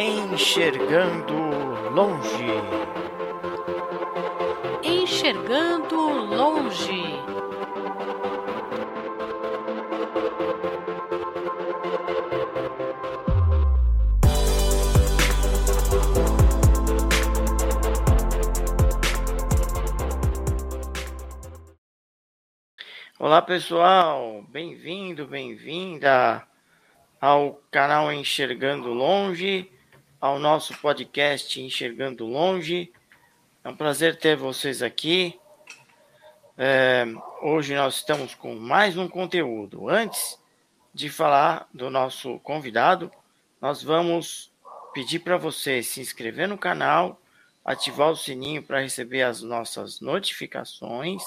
Enxergando Longe. Enxergando Longe. Olá pessoal, bem-vindo, bem-vinda ao canal Enxergando Longe, ao nosso podcast Enxergando Longe. É um prazer ter vocês aqui. É, hoje nós estamos com mais um conteúdo. Antes de falar do nosso convidado, nós vamos pedir para você se inscrever no canal, ativar o sininho para receber as nossas notificações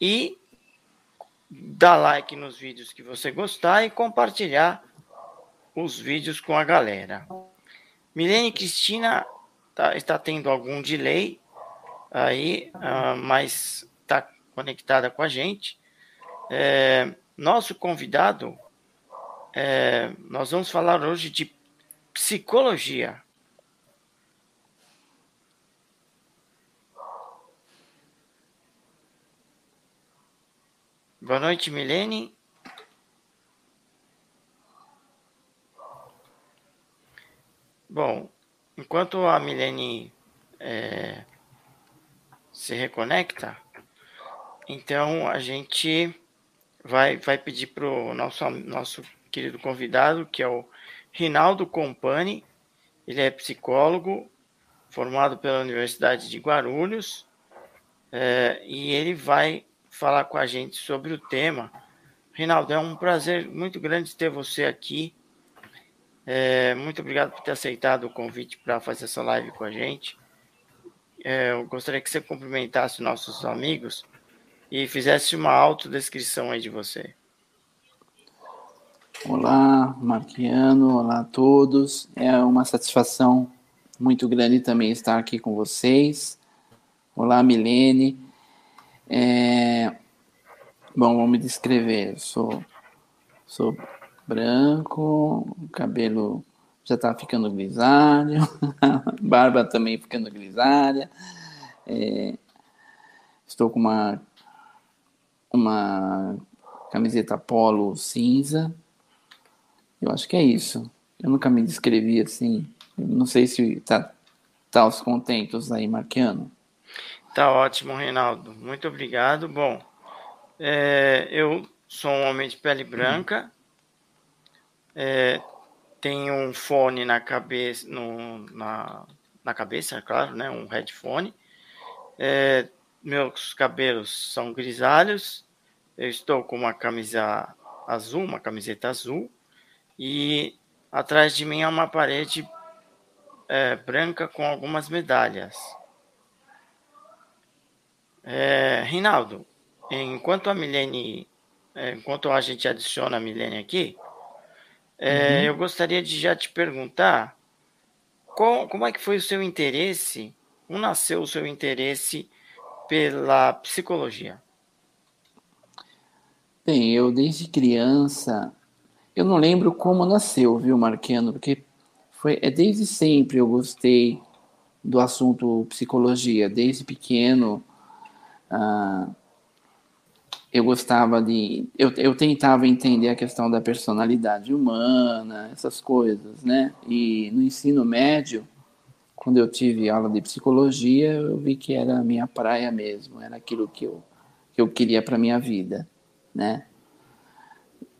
e dar like nos vídeos que você gostar e compartilhar os vídeos com a galera. Milene Cristina tá, está tendo algum delay aí, uh, mas está conectada com a gente. É, nosso convidado, é, nós vamos falar hoje de psicologia. Boa noite, Milene. Bom, enquanto a Milene é, se reconecta, então a gente vai, vai pedir para o nosso, nosso querido convidado, que é o Rinaldo Compani, ele é psicólogo, formado pela Universidade de Guarulhos, é, e ele vai falar com a gente sobre o tema. Rinaldo, é um prazer muito grande ter você aqui. É, muito obrigado por ter aceitado o convite para fazer essa live com a gente. É, eu gostaria que você cumprimentasse nossos amigos e fizesse uma autodescrição aí de você. Olá, Marquiano, olá a todos. É uma satisfação muito grande também estar aqui com vocês. Olá, Milene. É... Bom, vamos me descrever. Eu sou, sou branco, o cabelo já está ficando grisalho, barba também ficando grisalha. É... Estou com uma, uma camiseta polo cinza. Eu acho que é isso. Eu nunca me descrevi assim. Eu não sei se tá, tá os contentos aí, Marquiano. Tá ótimo, Reinaldo. Muito obrigado. Bom, é, eu sou um homem de pele branca, é, tenho um fone na cabeça, no, na, na cabeça, é claro, né? Um headphone. É, meus cabelos são grisalhos. Eu estou com uma camisa azul, uma camiseta azul, e atrás de mim é uma parede é, branca com algumas medalhas. É, Rinaldo, enquanto a Milene, é, enquanto a gente adiciona a Milene aqui, é, uhum. eu gostaria de já te perguntar qual, como é que foi o seu interesse, como nasceu o seu interesse pela psicologia? Bem, eu desde criança, eu não lembro como nasceu, viu, Marquiano, porque foi, é desde sempre eu gostei do assunto psicologia, desde pequeno ah, eu gostava de. Eu, eu tentava entender a questão da personalidade humana, essas coisas, né? E no ensino médio, quando eu tive aula de psicologia, eu vi que era a minha praia mesmo, era aquilo que eu, que eu queria para minha vida, né?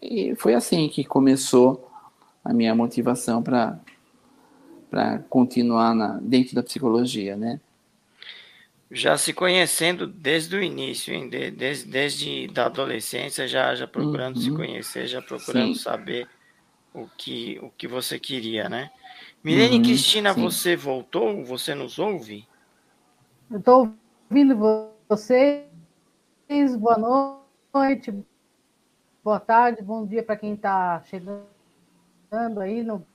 E foi assim que começou a minha motivação para continuar na, dentro da psicologia, né? Já se conhecendo desde o início, hein? De, desde, desde da adolescência, já, já procurando uhum. se conhecer, já procurando sim. saber o que, o que você queria, né? Milene uhum, Cristina, sim. você voltou? Você nos ouve? estou ouvindo vocês. Boa noite, boa tarde, bom dia para quem está chegando aí no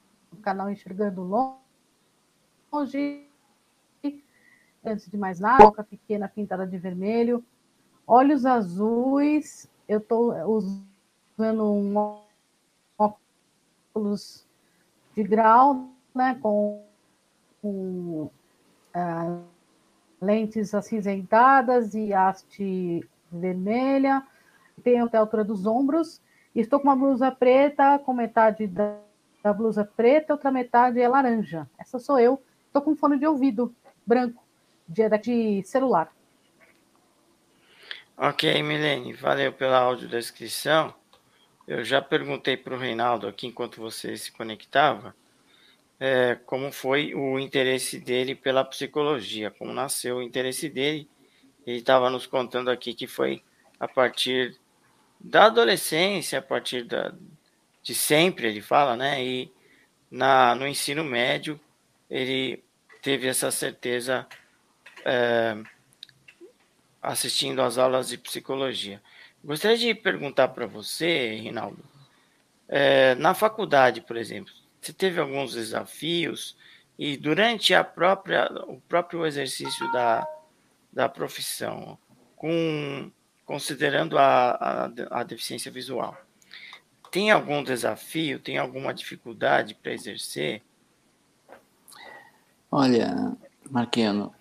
canal Enxergando Longe antes de mais nada, boca pequena pintada de vermelho, olhos azuis, eu estou usando um óculos de grau, né, com, com ah, lentes acinzentadas e haste vermelha, tenho até a altura dos ombros, estou com uma blusa preta, com metade da, da blusa preta, outra metade é laranja. Essa sou eu. Estou com fone de ouvido branco, de, de celular. Ok, Milene, valeu pela audiodescrição. Eu já perguntei para o Reinaldo aqui, enquanto você se conectava, é, como foi o interesse dele pela psicologia, como nasceu o interesse dele. Ele estava nos contando aqui que foi a partir da adolescência, a partir da, de sempre, ele fala, né? E na, no ensino médio, ele teve essa certeza é, assistindo às aulas de psicologia. Gostaria de perguntar para você, Rinaldo, é, na faculdade, por exemplo, você teve alguns desafios e durante a própria, o próprio exercício da, da profissão, com, considerando a, a, a deficiência visual, tem algum desafio, tem alguma dificuldade para exercer? Olha, Marquiano,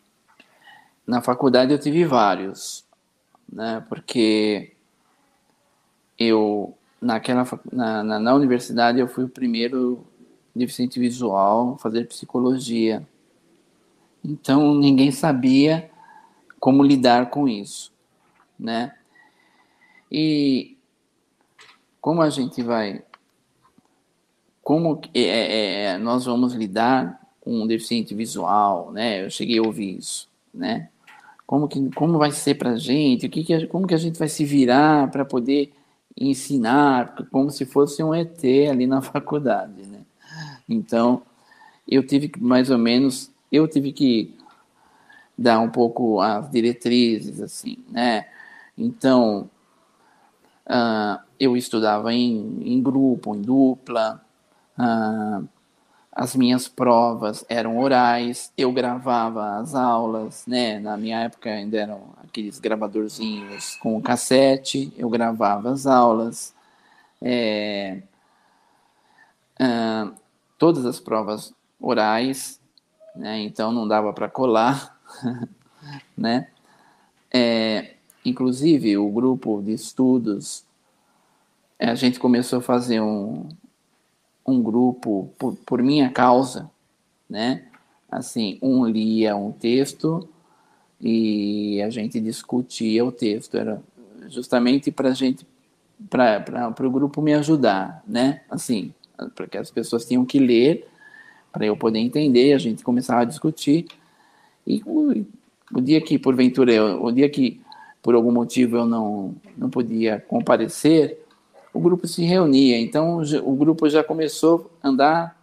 na faculdade eu tive vários, né? Porque eu naquela na, na, na, universidade eu fui o primeiro deficiente visual a fazer psicologia. Então ninguém sabia como lidar com isso, né? E como a gente vai, como é, é, é, nós vamos lidar com um deficiente visual, né? Eu cheguei a ouvir isso, né? Como que como vai ser para a gente? O que, que como que a gente vai se virar para poder ensinar como se fosse um ET ali na faculdade, né? Então, eu tive que, mais ou menos, eu tive que dar um pouco as diretrizes, assim, né? Então, uh, eu estudava em, em grupo, em dupla, uh, as minhas provas eram orais, eu gravava as aulas, né? Na minha época ainda eram aqueles gravadorzinhos com cassete, eu gravava as aulas. É, uh, todas as provas orais, né? Então não dava para colar, né? É, inclusive o grupo de estudos, a gente começou a fazer um, um grupo por, por minha causa, né? Assim, um lia um texto e a gente discutia o texto. Era justamente para gente, para o grupo me ajudar, né? Assim, porque as pessoas tinham que ler para eu poder entender. A gente começava a discutir e o, o dia que porventura eu, o dia que por algum motivo eu não não podia comparecer, o grupo se reunia. Então o grupo já começou a andar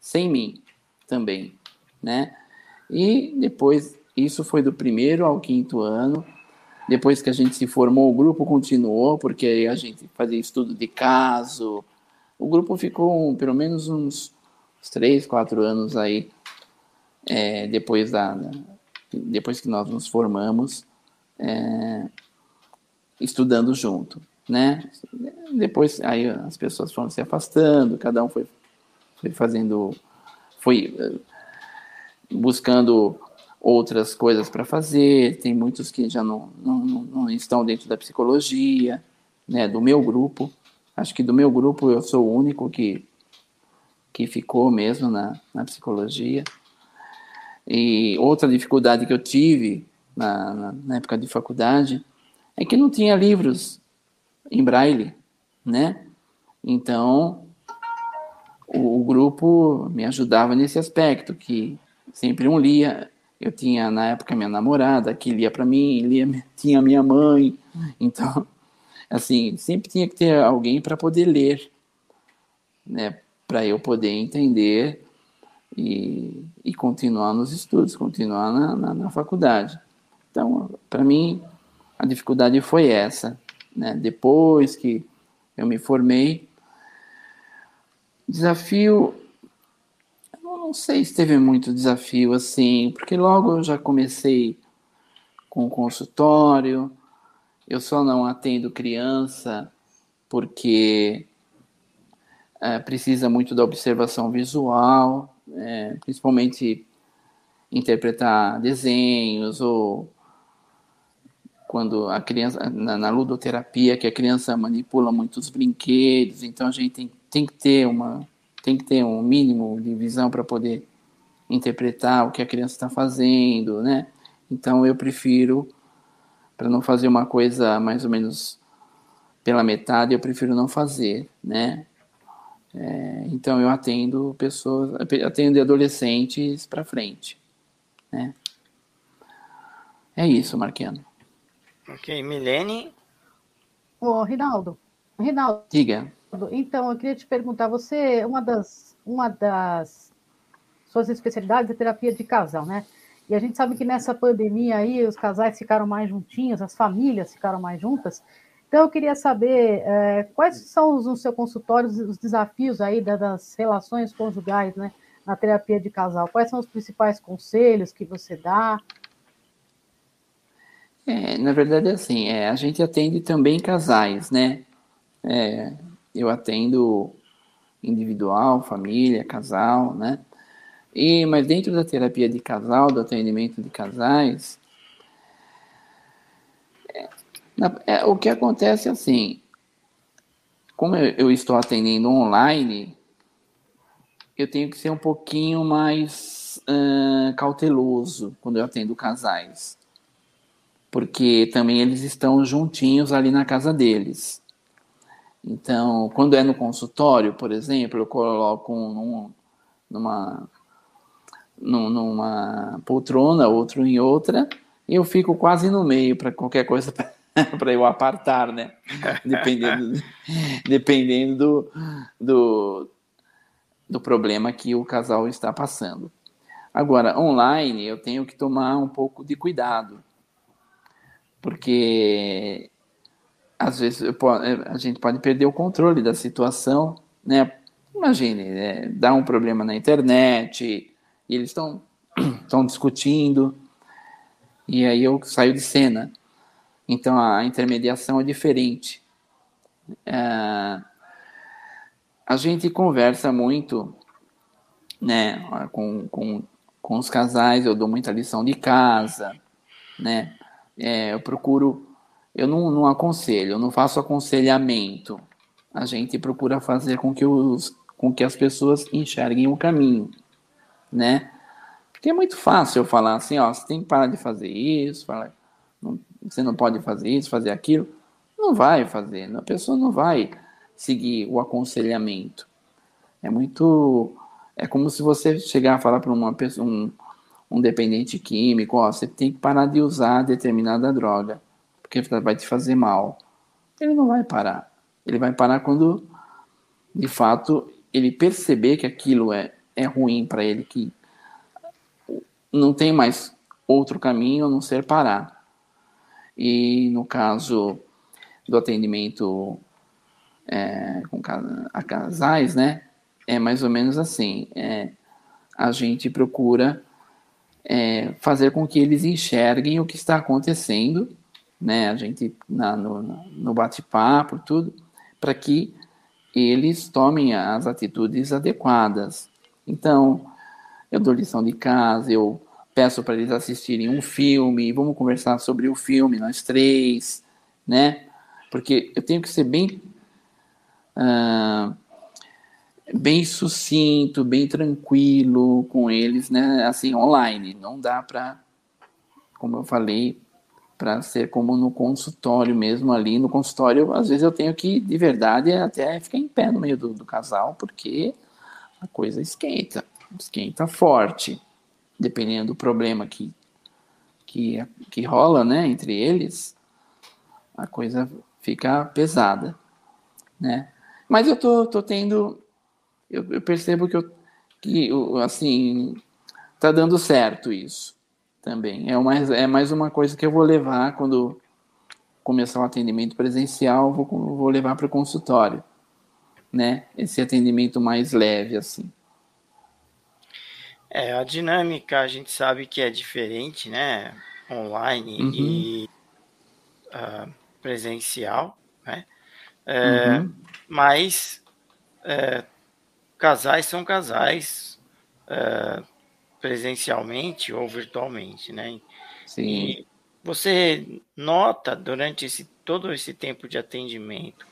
sem mim também, né? E depois isso foi do primeiro ao quinto ano. Depois que a gente se formou, o grupo continuou, porque a gente fazia estudo de caso. O grupo ficou pelo menos uns, uns três, quatro anos aí, é, depois, da, depois que nós nos formamos, é, estudando junto né? Depois aí as pessoas foram se afastando, cada um foi, foi fazendo, foi eh, buscando outras coisas para fazer. Tem muitos que já não, não, não estão dentro da psicologia, né? Do meu grupo, acho que do meu grupo eu sou o único que que ficou mesmo na, na psicologia. E outra dificuldade que eu tive na, na, na época de faculdade é que não tinha livros em braille, né? Então, o, o, grupo me ajudava nesse aspecto, que sempre um lia. Eu tinha, na época, minha namorada, que lia para mim, lia, tinha minha mãe. Então, assim, sempre tinha que ter alguém para poder ler, né? Para eu poder entender e, e continuar nos estudos, continuar na, na, na faculdade. Então, para mim, a dificuldade foi essa né? Depois que eu me formei, desafio, eu não sei se teve muito desafio assim, porque logo eu já comecei com o consultório, eu só não atendo criança porque é, precisa muito da observação visual. é, principalmente interpretar desenhos ou quando a criança na, na, ludoterapia que a criança manipula muitos brinquedos, então a gente tem, tem que ter uma tem que ter um mínimo de visão para poder interpretar o que a criança está fazendo, né? Então eu prefiro para não fazer uma coisa mais ou menos pela metade, eu prefiro não fazer, né? É, então eu atendo pessoas, atendo adolescentes para frente, né? É isso, Marquiano. Ok, Milene. Ô, Rinaldo. Rinaldo. Diga. Então, eu queria te perguntar, você, uma das, uma das suas especialidades é terapia de casal, né? E a gente sabe que nessa pandemia aí os casais ficaram mais juntinhos, as famílias ficaram mais juntas. Então, eu queria saber é, quais são os, no seu consultório os desafios aí das relações conjugais, né? Na terapia de casal. Quais são os principais conselhos que você dá? É, na verdade, é assim, é, a gente atende também casais, né? É, eu atendo individual, família, casal, né? E, mas dentro da terapia de casal, do atendimento de casais, é, na, é, o que acontece é assim, como eu, eu estou atendendo online, eu tenho que ser um pouquinho mais cauteloso quando eu atendo casais porque também eles estão juntinhos ali na casa deles. Então, quando é no consultório, por exemplo, eu coloco um, numa, numa poltrona, outro em outra, e eu fico quase no meio para qualquer coisa para eu apartar, né? Dependendo, dependendo do, do, do problema que o casal está passando. Agora, online, eu tenho que tomar um pouco de cuidado, porque às vezes a gente pode perder o controle da situação, né? Imagine, é, dá um problema na internet e eles estão estão discutindo e aí eu saio de cena. Então a intermediação é diferente. É, a gente conversa muito, né, com, com, com os casais. Eu dou muita lição de casa, né? É, eu procuro, eu não, não aconselho, eu não faço aconselhamento. A gente procura fazer com que, os, com que as pessoas enxerguem o caminho, né? Porque é muito fácil eu falar assim, ó, você tem que parar de fazer isso, falar, não, você não pode fazer isso, fazer aquilo. Não vai fazer, a pessoa não vai seguir o aconselhamento. É muito. É como se você chegar a falar para uma pessoa, um, um dependente químico, ó, você tem que parar de usar determinada droga, porque vai te fazer mal. Ele não vai parar. Ele vai parar quando, de fato, ele perceber que aquilo é, é ruim para ele, que não tem mais outro caminho a não ser parar. E no caso do atendimento é, com a casais, né, é mais ou menos assim. É, a gente procura é, fazer com que eles enxerguem o que está acontecendo, né? A gente na, no, no bate-papo, tudo, para que eles tomem as atitudes adequadas. Então, eu dou lição de casa, eu peço para eles assistirem um filme, vamos conversar sobre o filme, nós três, né? Porque eu tenho que ser bem. Uh, bem sucinto, bem tranquilo com eles, né? Assim, online. Não dá para, como eu falei, para ser como no consultório mesmo ali. No consultório, às vezes eu tenho que, de verdade, até ficar em pé no meio do, do casal, porque a coisa esquenta, esquenta forte, dependendo do problema que, que, que rola, né, entre eles, a coisa fica pesada, né? Mas eu tô, tô tendo eu, eu percebo que, eu, que assim, tá dando certo isso também. É, uma, é mais uma coisa que eu vou levar quando começar o atendimento presencial, vou, vou levar para o consultório, né? Esse atendimento mais leve, assim. É, a dinâmica a gente sabe que é diferente, né? Online uhum. e uh, presencial, né? É, uhum. Mas é, casais são casais, uh, presencialmente ou virtualmente, né? Sim. E você nota durante esse, todo esse tempo de atendimento,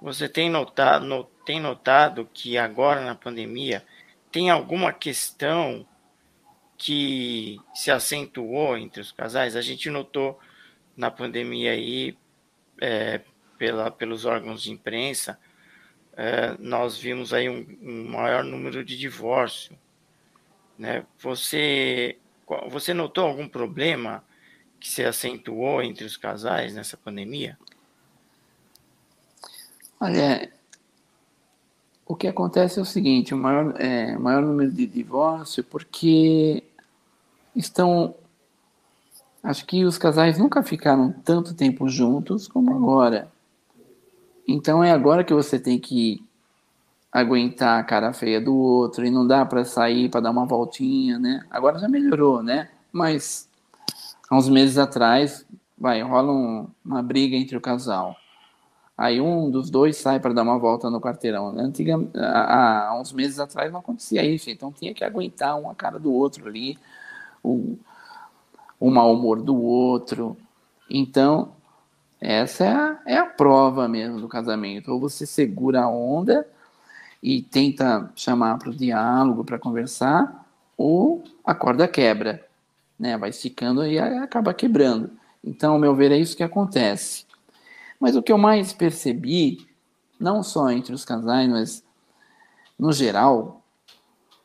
você tem notado, no, tem notado que agora na pandemia tem alguma questão que se acentuou entre os casais? A gente notou na pandemia aí, é, pela, pelos órgãos de imprensa, é, nós vimos aí um, um, maior número de divórcio. Né? Você, você notou algum problema que se acentuou entre os casais nessa pandemia? Olha, o que acontece é o seguinte: o maior, é, maior número de divórcio, porque estão. Acho que os casais nunca ficaram tanto tempo juntos como agora. Então é agora que você tem que aguentar a cara feia do outro e não dá para sair para dar uma voltinha, né? Agora já melhorou, né? Mas há uns meses atrás, vai, rola um, uma briga entre o casal. Aí um dos dois sai para dar uma volta no quarteirão. Né? Antiga, há, há, uns meses atrás não acontecia isso, então tinha que aguentar uma cara do outro ali, o, o mau humor do outro. Então, essa é a, é a prova mesmo do casamento. Ou você segura a onda e tenta chamar para o diálogo, para conversar, ou a corda quebra, né? vai esticando e acaba quebrando. Então, ao meu ver, é isso que acontece. Mas o que eu mais percebi, não só entre os casais, mas no geral,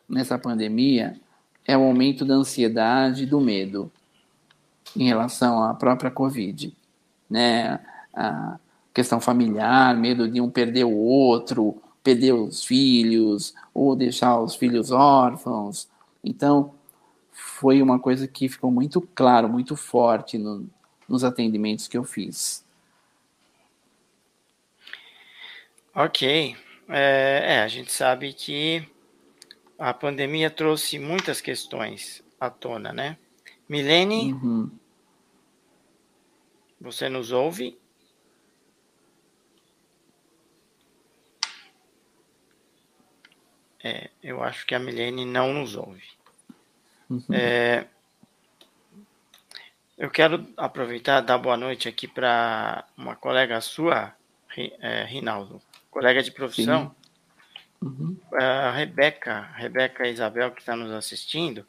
nessa pandemia, é o aumento da ansiedade e do medo em relação à própria Covid. Né? A questão familiar, medo de um perder o outro, perder os filhos, ou deixar os filhos órfãos. Então, foi uma coisa que ficou muito claro, muito forte no, nos atendimentos que eu fiz. Ok. É, é, a gente sabe que a pandemia trouxe muitas questões à tona, né? Milene, uhum. Você nos ouve? É, eu acho que a Milene não nos ouve. Uhum. É, eu quero aproveitar e dar boa noite aqui para uma colega sua, é, Rinaldo colega de profissão, uhum. a Rebeca, Rebeca Isabel, que está nos assistindo,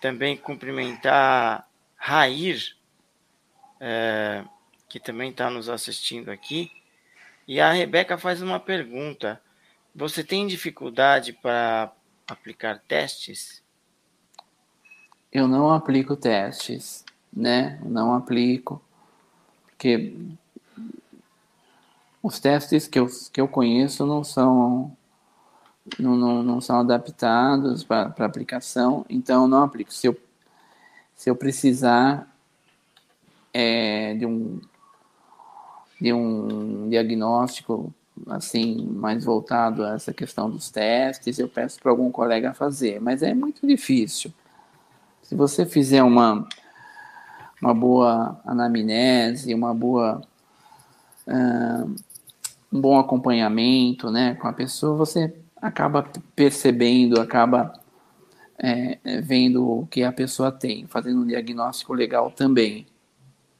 também cumprimentar Rair, é, que também está nos assistindo aqui. E a Rebeca faz uma pergunta: Você tem dificuldade para aplicar testes? Eu não aplico testes, né? Não aplico, porque os testes que eu, que eu conheço não são não, não, não são adaptados para aplicação, então não aplico. Se eu, se eu precisar é, de, um, de um diagnóstico assim mais voltado a essa questão dos testes, eu peço para algum colega fazer, mas é muito difícil. Se você fizer uma, uma boa anamnese, uma boa uh, um bom acompanhamento né, com a pessoa, você acaba percebendo, acaba é, vendo o que a pessoa tem, fazendo um diagnóstico legal também,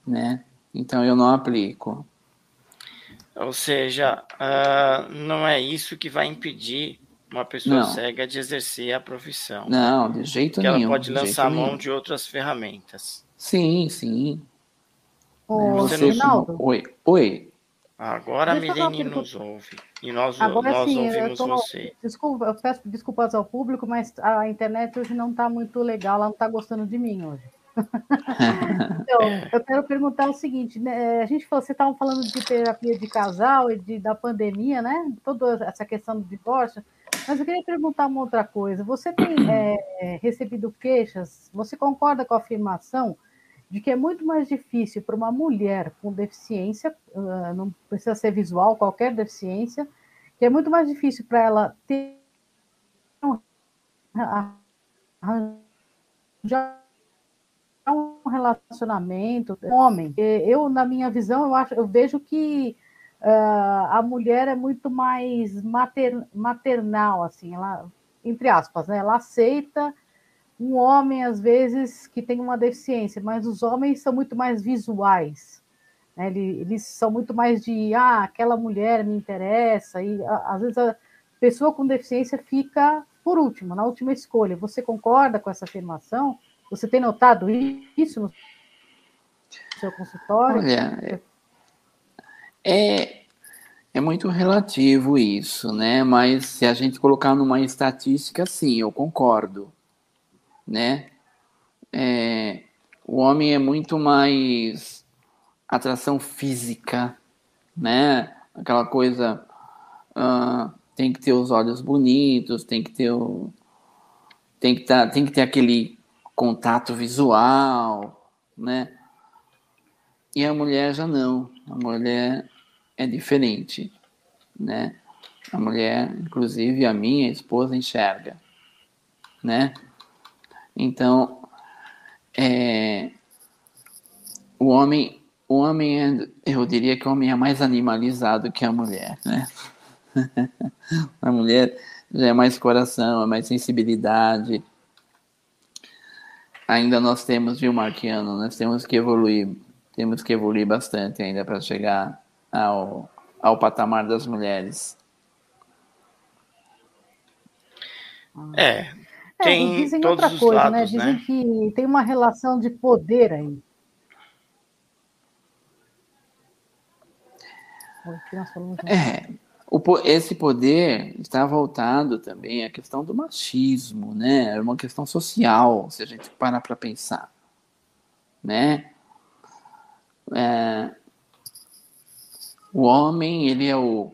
né? Então eu não aplico. Ou seja, uh, não é isso que vai impedir uma pessoa não. cega de exercer a profissão. Não, de jeito que nenhum. Ela pode lançar mão nenhum. de outras ferramentas. Sim, sim. Ô, Você Rinaldo. Oi, oi. Agora Deixa a Milene nos ouve. E nós, Agora, nós sim, ouvimos tô, você. Desculpa, eu peço desculpas ao público, mas a internet hoje não está muito legal, ela não está gostando de mim hoje. Então, eu quero perguntar o seguinte: né, a gente falou, você estava falando de terapia de casal e de, da pandemia, né? Toda essa questão do divórcio. Mas eu queria perguntar uma outra coisa. Você tem é, recebido queixas? Você concorda com a afirmação de que é muito mais difícil para uma mulher com deficiência, uh, não precisa ser visual, qualquer deficiência, que é muito mais difícil para ela ter arranjar um relacionamento homem. Eu, na minha visão, eu, acho, eu vejo que uh, a mulher é muito mais mater, maternal, assim, ela entre aspas, né? Ela aceita um homem, às vezes, que tem uma deficiência, mas os homens são muito mais visuais. Né? Eles, eles são muito mais de, ah, aquela mulher me interessa, e às vezes a pessoa com deficiência fica por último, na última escolha. Você concorda com essa afirmação? Você tem notado isso no seu consultório? Olha, é, é muito relativo isso, né? Mas se a gente colocar numa estatística, sim, eu concordo né? É, o homem é muito mais atração física, né? Aquela coisa uh, tem que ter os olhos bonitos, tem que ter o, tem que tá, tem que ter aquele contato visual, né? E a mulher já não. A mulher é diferente, né? A mulher, inclusive a minha esposa enxerga, né? Então, é, o homem, o homem é, eu diria que o homem é mais animalizado que a mulher, né? a mulher já é mais coração, é mais sensibilidade. Ainda nós temos, viu, Marquiano, nós temos que evoluir, temos que evoluir bastante ainda para chegar ao, ao patamar das mulheres. É, é, tem dizem todos outra coisa, né? lados, né? Dizem né? que tem uma relação de poder aí. É, o, esse poder está voltado também à questão do machismo, né? É uma questão social, se a gente parar para pensar, né? É, o homem, ele é o,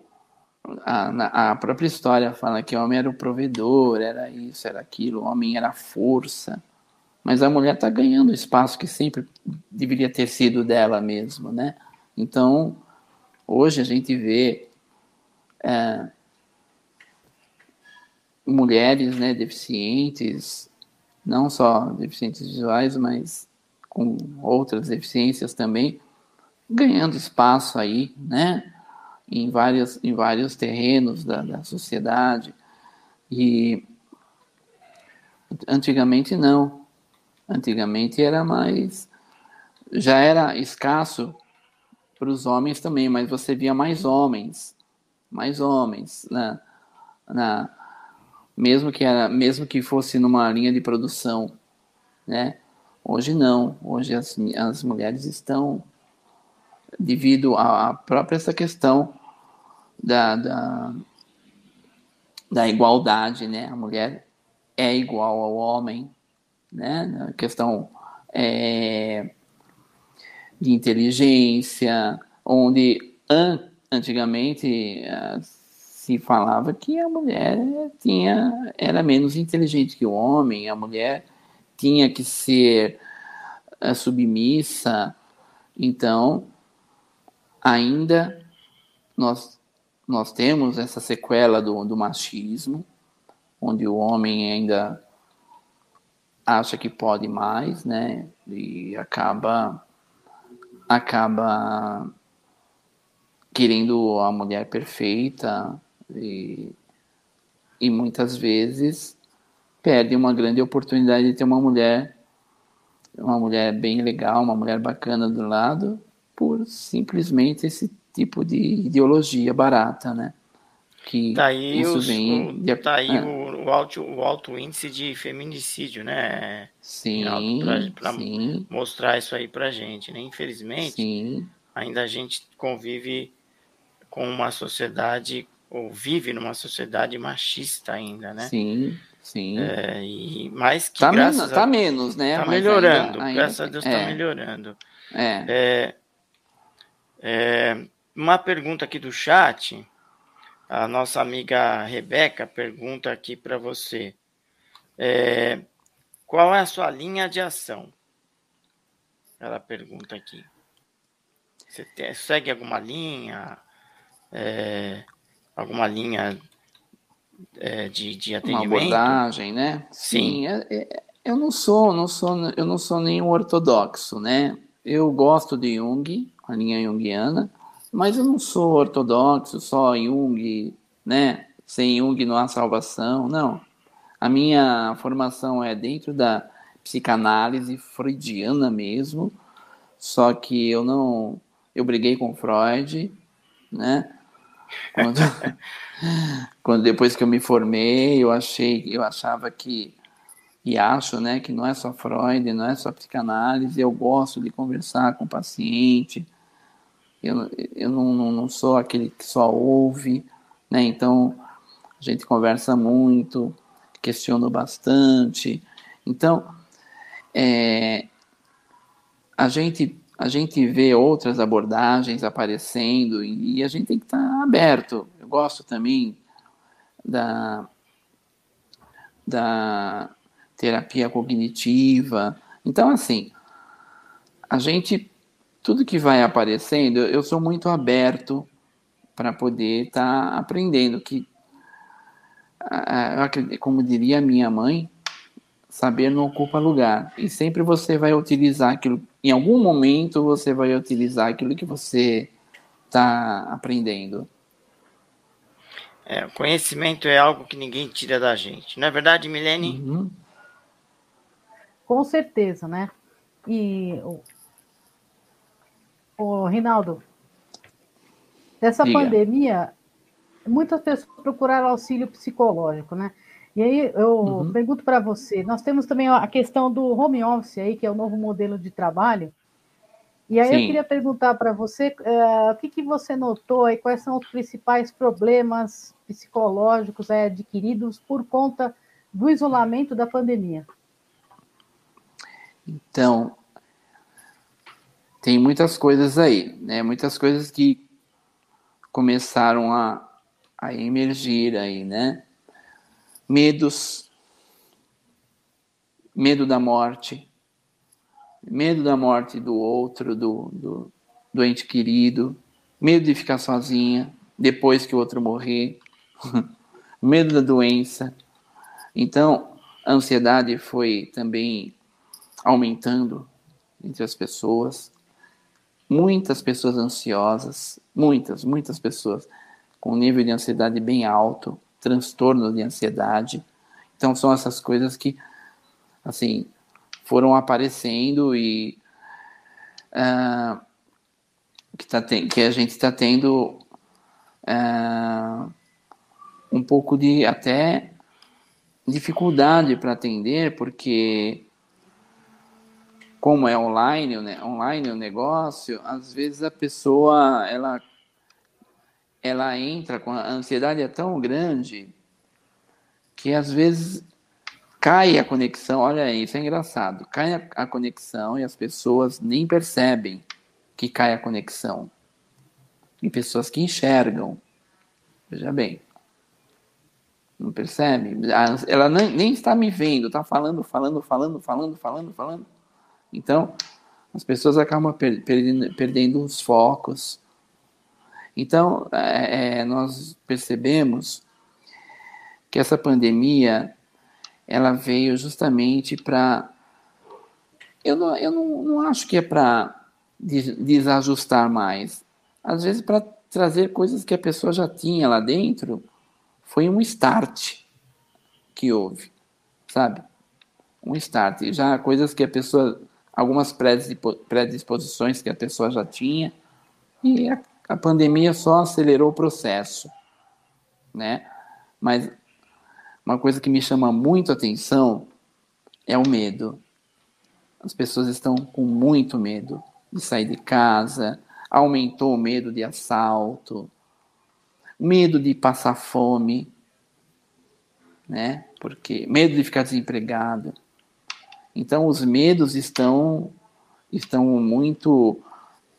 a, a própria história fala que o homem era o provedor, era isso, era aquilo, o homem era a força. Mas a mulher está ganhando o espaço que sempre deveria ter sido dela mesmo, né? Então, hoje a gente vê é, mulheres né, deficientes, não só deficientes visuais, mas com outras deficiências também, ganhando espaço aí, né? em, várias, em vários terrenos da, da sociedade. E antigamente não. Antigamente era mais. Já era escasso para os homens também, mas você via mais homens, mais homens na, na mesmo que era, mesmo que fosse numa linha de produção, né? Hoje não, hoje as, as mulheres estão devido à própria essa questão da, da, da igualdade, né? A mulher é igual ao homem, né? A questão é, de inteligência, onde antigamente uh, se falava que a mulher tinha era menos inteligente que o homem, a mulher tinha que ser uh, submissa. Então, ainda nós nós temos essa sequela do, do machismo, onde o homem ainda acha que pode mais, né? E acaba acaba querendo a mulher perfeita e, e muitas vezes perde uma grande oportunidade de ter uma mulher uma mulher bem legal, uma mulher bacana do lado, por simplesmente esse tipo de ideologia barata, né? Que tá aí, isso os, vem o, de... tá aí é. o, o, alto, o alto índice de feminicídio, né? Sim, para mostrar isso aí pra gente, né? Infelizmente, sim. ainda a gente convive com uma sociedade, ou vive numa sociedade machista ainda, né? Sim, sim. É, e, mas que tá, graças men a... tá menos, né? Tá melhorando, ainda, ainda, graças a Deus tá é. tá melhorando. É. é, é uma pergunta aqui do chat. A nossa amiga Rebeca pergunta aqui para você. É, qual é a sua linha de ação? Ela pergunta aqui. Você tem, segue alguma linha? É, alguma linha é, de, de atendimento? Uma abordagem, né? Sim. Sim é, é, eu não sou, não sou, eu não sou nenhum ortodoxo, né? Eu gosto de Jung, a linha junguiana, mas eu não sou ortodoxo, só Jung, né? Sem Jung não há salvação, não. A minha formação é dentro da psicanálise freudiana mesmo, só que eu não. Eu briguei com Freud, né? Quando, quando depois que eu me formei, eu achei, eu achava que e acho, né, que não é só Freud, não é só psicanálise. Eu gosto de conversar com o paciente. Eu, eu não, não, não sou aquele que só ouve, né? Então a gente conversa muito, questiono bastante. Então é, a gente a gente vê outras abordagens aparecendo e, a gente tem que estar aberto. Eu gosto também da, da terapia cognitiva. Então, assim, a gente, tudo que vai aparecendo, eu sou muito aberto para poder estar tá aprendendo. Que, como diria minha mãe, saber não ocupa lugar. E sempre você vai utilizar aquilo, em algum momento você vai utilizar aquilo que você está aprendendo. É, o conhecimento é algo que ninguém tira da gente. Não é verdade, Milene? Uhum. Com certeza, né? E o, o Rinaldo, dessa Diga. pandemia, muitas pessoas procuraram auxílio psicológico, né? E aí eu uhum. pergunto para você, nós temos também a questão do home office aí, que é o novo modelo de trabalho. E aí Sim. eu queria perguntar para você uh, o que, que você notou aí, quais são os principais problemas psicológicos é, adquiridos por conta do isolamento da pandemia. Então, tem muitas coisas aí, né? Muitas coisas que começaram a, a emergir aí, né? Medos, medo da morte, medo da morte do outro, do, do, do ente querido, medo de ficar sozinha depois que o outro morrer, medo da doença. Então, a ansiedade foi também aumentando entre as pessoas. Muitas pessoas ansiosas, muitas, muitas pessoas com nível de ansiedade bem alto transtorno de ansiedade. Então são essas coisas que, assim, foram aparecendo e uh, que, tá que a gente está tendo uh, um pouco de até dificuldade para atender, porque como é online, né, online o negócio, às vezes a pessoa ela ela entra com a ansiedade é tão grande que às vezes cai a conexão. Olha isso é engraçado. Cai a, conexão e as pessoas nem percebem que cai a conexão. Tem pessoas que enxergam. Veja bem. Não percebe? Ela nem, está me vendo, está falando, falando, falando, falando, falando, falando. Então, as pessoas acabam per, perdendo, perdendo os focos então, é, é, nós percebemos que essa pandemia ela veio justamente para. Eu, não, eu não, não acho que é para desajustar mais. Às vezes, para trazer coisas que a pessoa já tinha lá dentro, foi um start que houve, sabe? Um start. Já coisas que a pessoa. Algumas predisposições que a pessoa já tinha, e a pandemia só acelerou o processo, né? Mas uma coisa que me chama muito atenção é o medo. As pessoas estão com muito medo de sair de casa, aumentou o medo de assalto, medo de passar fome, né? Porque medo de ficar desempregado. Então os medos estão estão muito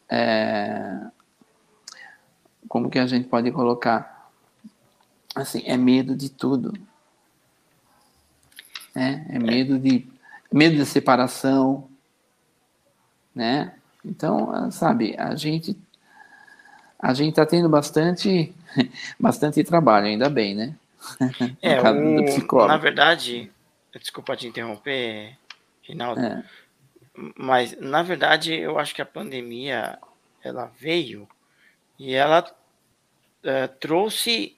é, como que a gente pode colocar? Assim, é medo de tudo. Né? É medo de medo de separação, né? Então, sabe, a gente a gente está tendo bastante bastante trabalho, ainda bem, né? É, o, na verdade, desculpa te interromper, Rinaldo, é. mas na verdade eu acho que a pandemia ela veio e ela uh, trouxe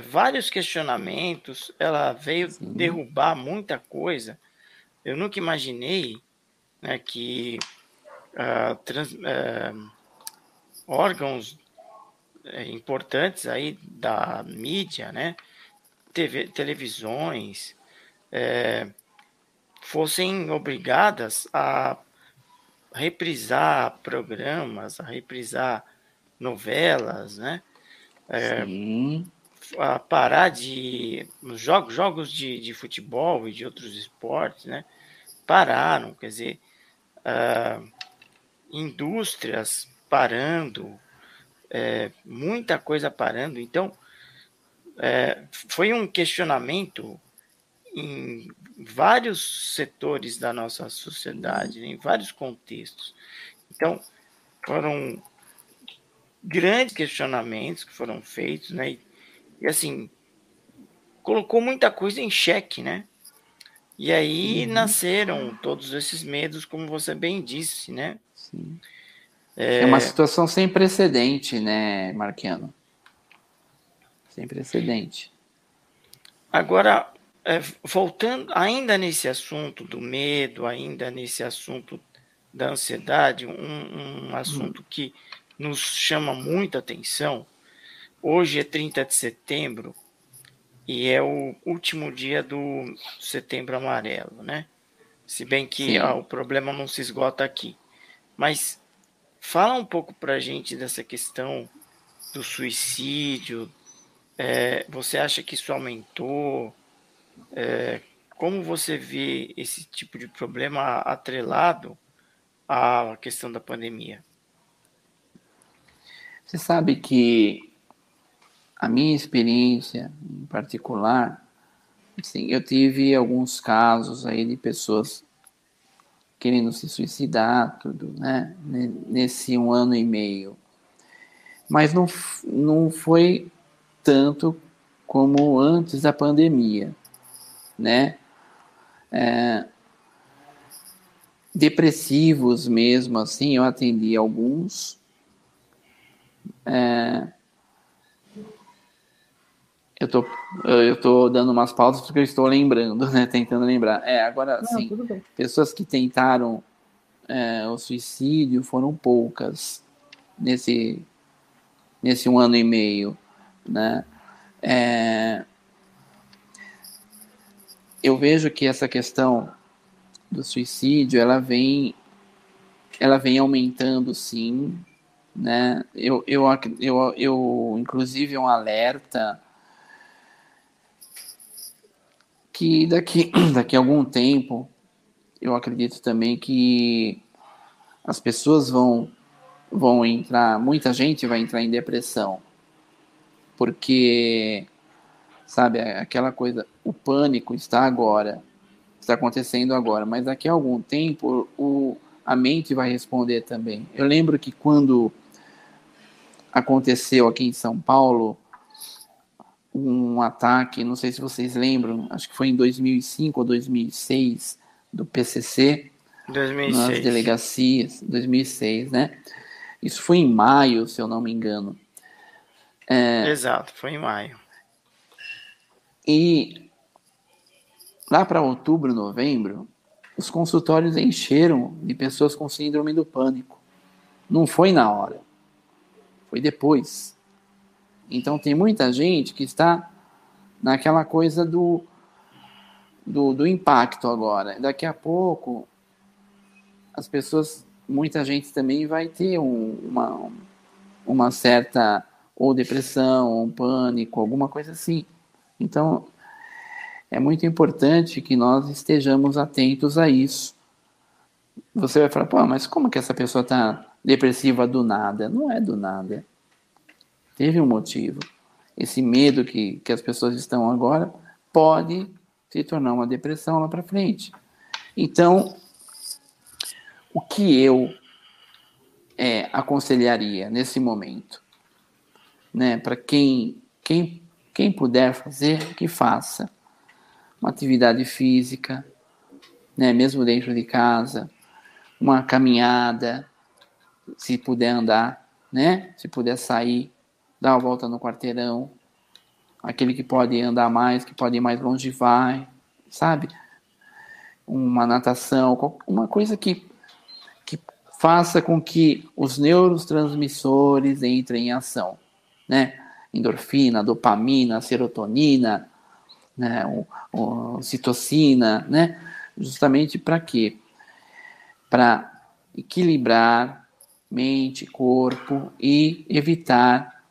vários questionamentos, ela veio Sim. derrubar muita coisa. Eu nunca imaginei né, que uh, trans, uh, órgãos uh, importantes aí da mídia, né, TV, televisões, eh, fossem obrigadas a reprisar programas, a reprisar novelas, né? É, a parar de jogos, jogos de, de futebol e de outros esportes, né? Pararam, quer dizer, uh, indústrias parando, é, muita coisa parando. Então, é, foi um questionamento em vários setores da nossa sociedade, em vários contextos. Então, foram grandes questionamentos que foram feitos, né? E, e assim, colocou muita coisa em xeque, né? E aí uhum. nasceram todos esses medos, como você bem disse, né? Sim. É... é uma situação sem precedente, né, Marquiano? Sem precedente. Agora, é, voltando ainda nesse assunto do medo, ainda nesse assunto da ansiedade, um, um assunto hum. que nos chama muita atenção. Hoje é 30 de setembro e é o último dia do Setembro Amarelo, né? Se bem que o problema não se esgota aqui. Mas fala um pouco para a gente dessa questão do suicídio. É, você acha que isso aumentou? É, como você vê esse tipo de problema atrelado à questão da pandemia? Você sabe que a minha experiência em particular, assim, eu tive alguns casos aí de pessoas querendo se suicidar, tudo, né? Nesse um ano e meio. Mas não, não foi tanto como antes da pandemia né? É, depressivos mesmo, assim, eu atendi alguns. É, eu tô, eu tô dando umas pausas porque eu estou lembrando, né? Tentando lembrar. É, agora, assim, pessoas que tentaram é, o suicídio foram poucas nesse, nesse um ano e meio, né? É, eu vejo que essa questão do suicídio ela vem ela vem aumentando sim né eu, eu, eu, eu inclusive um alerta que daqui daqui a algum tempo eu acredito também que as pessoas vão vão entrar muita gente vai entrar em depressão porque sabe? É aquela coisa, o pânico está agora, está acontecendo agora, mas daqui a algum tempo o, a mente vai responder também. Eu lembro que quando aconteceu aqui em São Paulo um ataque, não sei se vocês lembram, acho que foi em 2005 ou 2006, do PCC, 2006. nas delegacias, 2006, né? Isso foi em maio, se eu não me engano. É, Exato, foi em maio. E lá para outubro, novembro, os consultórios encheram de pessoas com síndrome do pânico. Não foi na hora, foi depois. Então tem muita gente que está naquela coisa do, do, do impacto agora. Daqui a pouco, as pessoas, muita gente também vai ter um, uma, uma certa ou depressão, ou um pânico, alguma coisa assim. Então, é muito importante que nós estejamos atentos a isso. Você vai falar, pô, mas como que essa pessoa está depressiva do nada? Não é do nada. Teve um motivo. Esse medo que, que as pessoas estão agora pode se tornar uma depressão lá para frente. Então, o que eu é, aconselharia nesse momento, né, para quem, quem quem puder fazer, que faça. Uma atividade física, né, mesmo dentro de casa, uma caminhada, se puder andar, né? Se puder sair, dar uma volta no quarteirão, Aquele que pode andar mais, que pode ir mais longe, vai, sabe? Uma natação, uma coisa que, que faça com que os neurotransmissores entrem em ação, né? Endorfina, dopamina, serotonina, né? O, o, citocina, né? Justamente para quê? Para equilibrar mente, corpo e evitar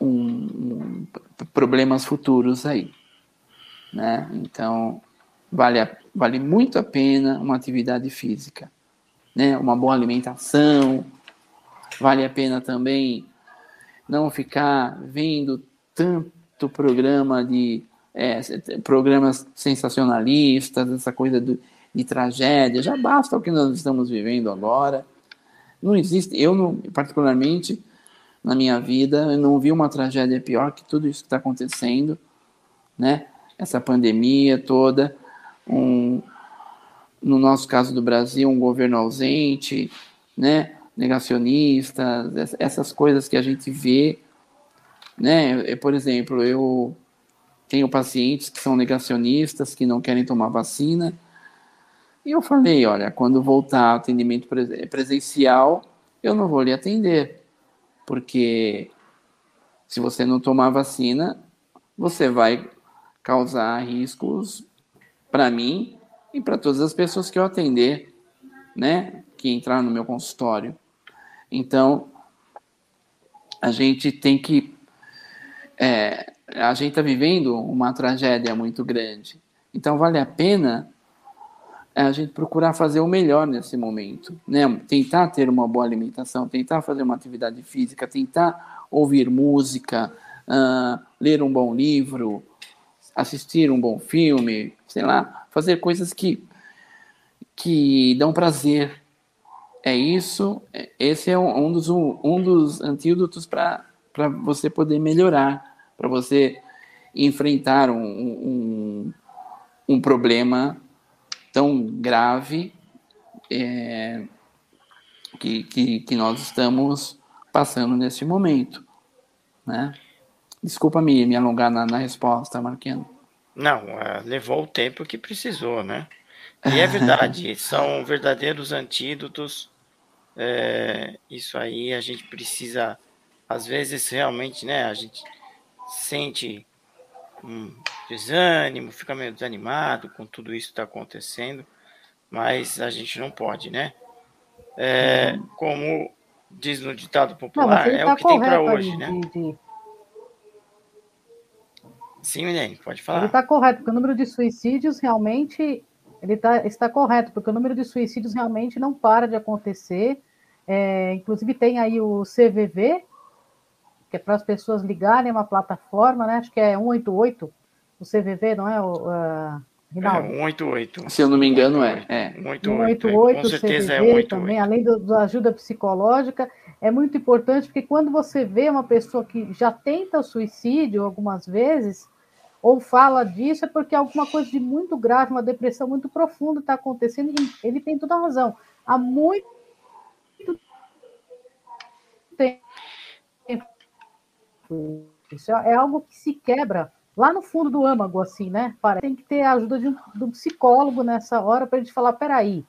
um, um, problemas futuros aí, né? Então vale, a, vale muito a pena uma atividade física, né? Uma boa alimentação, vale a pena também não ficar vendo tanto programa de é, programas sensacionalistas, essa coisa do, de tragédia, já basta o que nós estamos vivendo agora. Não existe, eu não, particularmente, na minha vida, eu não vi uma tragédia pior que tudo isso que está acontecendo, né? Essa pandemia toda, um, no nosso caso do Brasil, um governo ausente, né? Negacionista, essas coisas que a gente vê, né? Por exemplo, eu tenho pacientes que são negacionistas, que não querem tomar vacina, e eu falei, olha, quando voltar atendimento presencial, eu não vou lhe atender, porque se você não tomar vacina, você vai causar riscos para mim e para todas as pessoas que eu atender, né, que entrar no meu consultório. Então, a gente tem que é, a gente está vivendo uma tragédia muito grande. Então, vale a pena é a gente procurar fazer o melhor nesse momento, né? Tentar ter uma boa alimentação, tentar fazer uma atividade física, tentar ouvir música, uh, ler um bom livro, assistir um bom filme, sei lá, fazer coisas que que dão prazer. É isso. Esse é um dos um dos antídotos para para você poder melhorar, para você enfrentar um, um, um problema tão grave é, que, que, que, nós estamos passando nesse momento. Né? Desculpa me, me alongar na, na resposta, Marquinhos. Não, uh, levou o tempo que precisou, né? E é verdade, são verdadeiros antídotos. É, isso aí a gente precisa, às vezes, realmente, né? A gente sente um desânimo, fica meio desanimado com tudo isso que está acontecendo, mas a gente não pode, né? É, uhum. como diz no ditado popular, não, é tá o que tem para hoje, né? De, de... Sim, Milene, pode falar. Ele está correto, porque o número de suicídios realmente ele tá, está correto, porque o número de suicídios realmente não para de acontecer. É, inclusive tem aí o CVV, que é para as pessoas ligarem uma plataforma, né? Acho que é 188, o CVV, não é, o, uh, Rinaldo? É, 188. Se eu não me engano, é. é. 188, 188 com certeza CVV é 188. também, além da ajuda psicológica, é muito importante, porque quando você vê uma pessoa que já tenta o suicídio algumas vezes, ou fala disso, é porque alguma coisa de muito grave, uma depressão muito profunda está acontecendo, e ele tem toda a razão. Há muito tempo isso é algo que se quebra lá no fundo do âmago, assim, né? Tem que ter a ajuda de um, de um psicólogo nessa hora para a gente falar: peraí,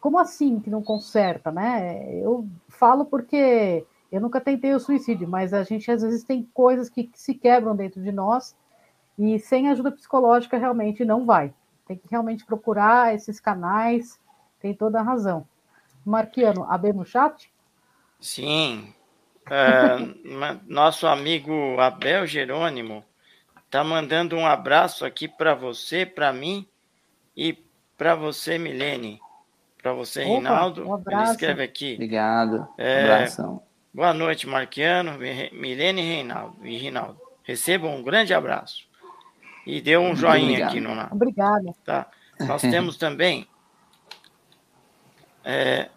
como assim que não conserta, né? Eu falo porque eu nunca tentei o suicídio, mas a gente às vezes tem coisas que, que se quebram dentro de nós e sem ajuda psicológica realmente não vai. Tem que realmente procurar esses canais, tem toda a razão. Marquiano, abemos o chat? Sim, Uh, nosso amigo Abel Jerônimo tá mandando um abraço aqui para você, para mim e para você, Milene. Para você, Opa, Reinaldo. Um Ele escreve aqui. Obrigado. É, abração. Boa noite, Marquiano, Milene e Reinaldo. E Reinaldo. Recebam um grande abraço. E dê um joinha aqui no. Obrigada. Tá. Nós temos também é,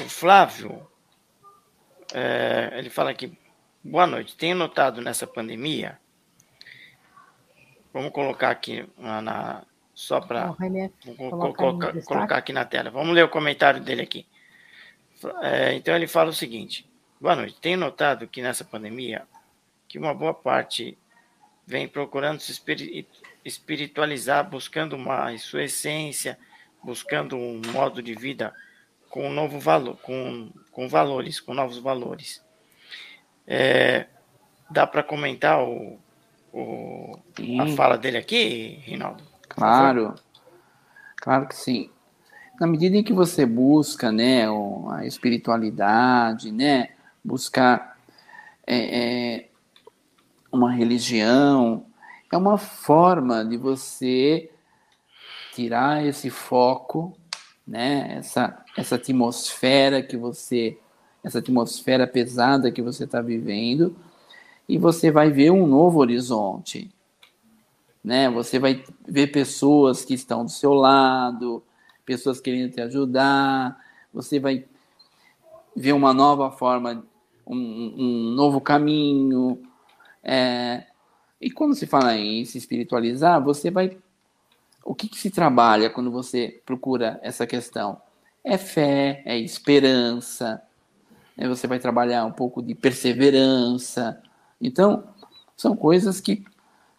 o Flávio é, ele fala aqui, boa noite. Tenho notado nessa pandemia, vamos colocar aqui na, na só para colocar, colocar, aqui na tela. Vamos ler o comentário dele aqui. É, então ele fala o seguinte: Boa noite. Tenho notado que nessa pandemia que uma boa parte vem procurando se espiritualizar, buscando uma sua essência, buscando um modo de vida com um novo valor, com, com valores, com novos valores. É, dá para comentar o, o a fala dele aqui, Rinaldo? Claro, claro que sim. Na medida em que você busca, né, a espiritualidade, né, buscar é, é, uma religião, é uma forma de você tirar esse foco, né, essa, essa atmosfera que você, essa atmosfera pesada que você está vivendo, e você vai ver um novo horizonte, né? Você vai ver pessoas que estão do seu lado, pessoas querendo te ajudar, você vai ver uma nova forma, um, um novo caminho, é, e quando se fala em se espiritualizar, você vai. O que, que se trabalha quando você procura essa questão? É fé, é esperança, né? você vai trabalhar um pouco de perseverança. Então, são coisas que,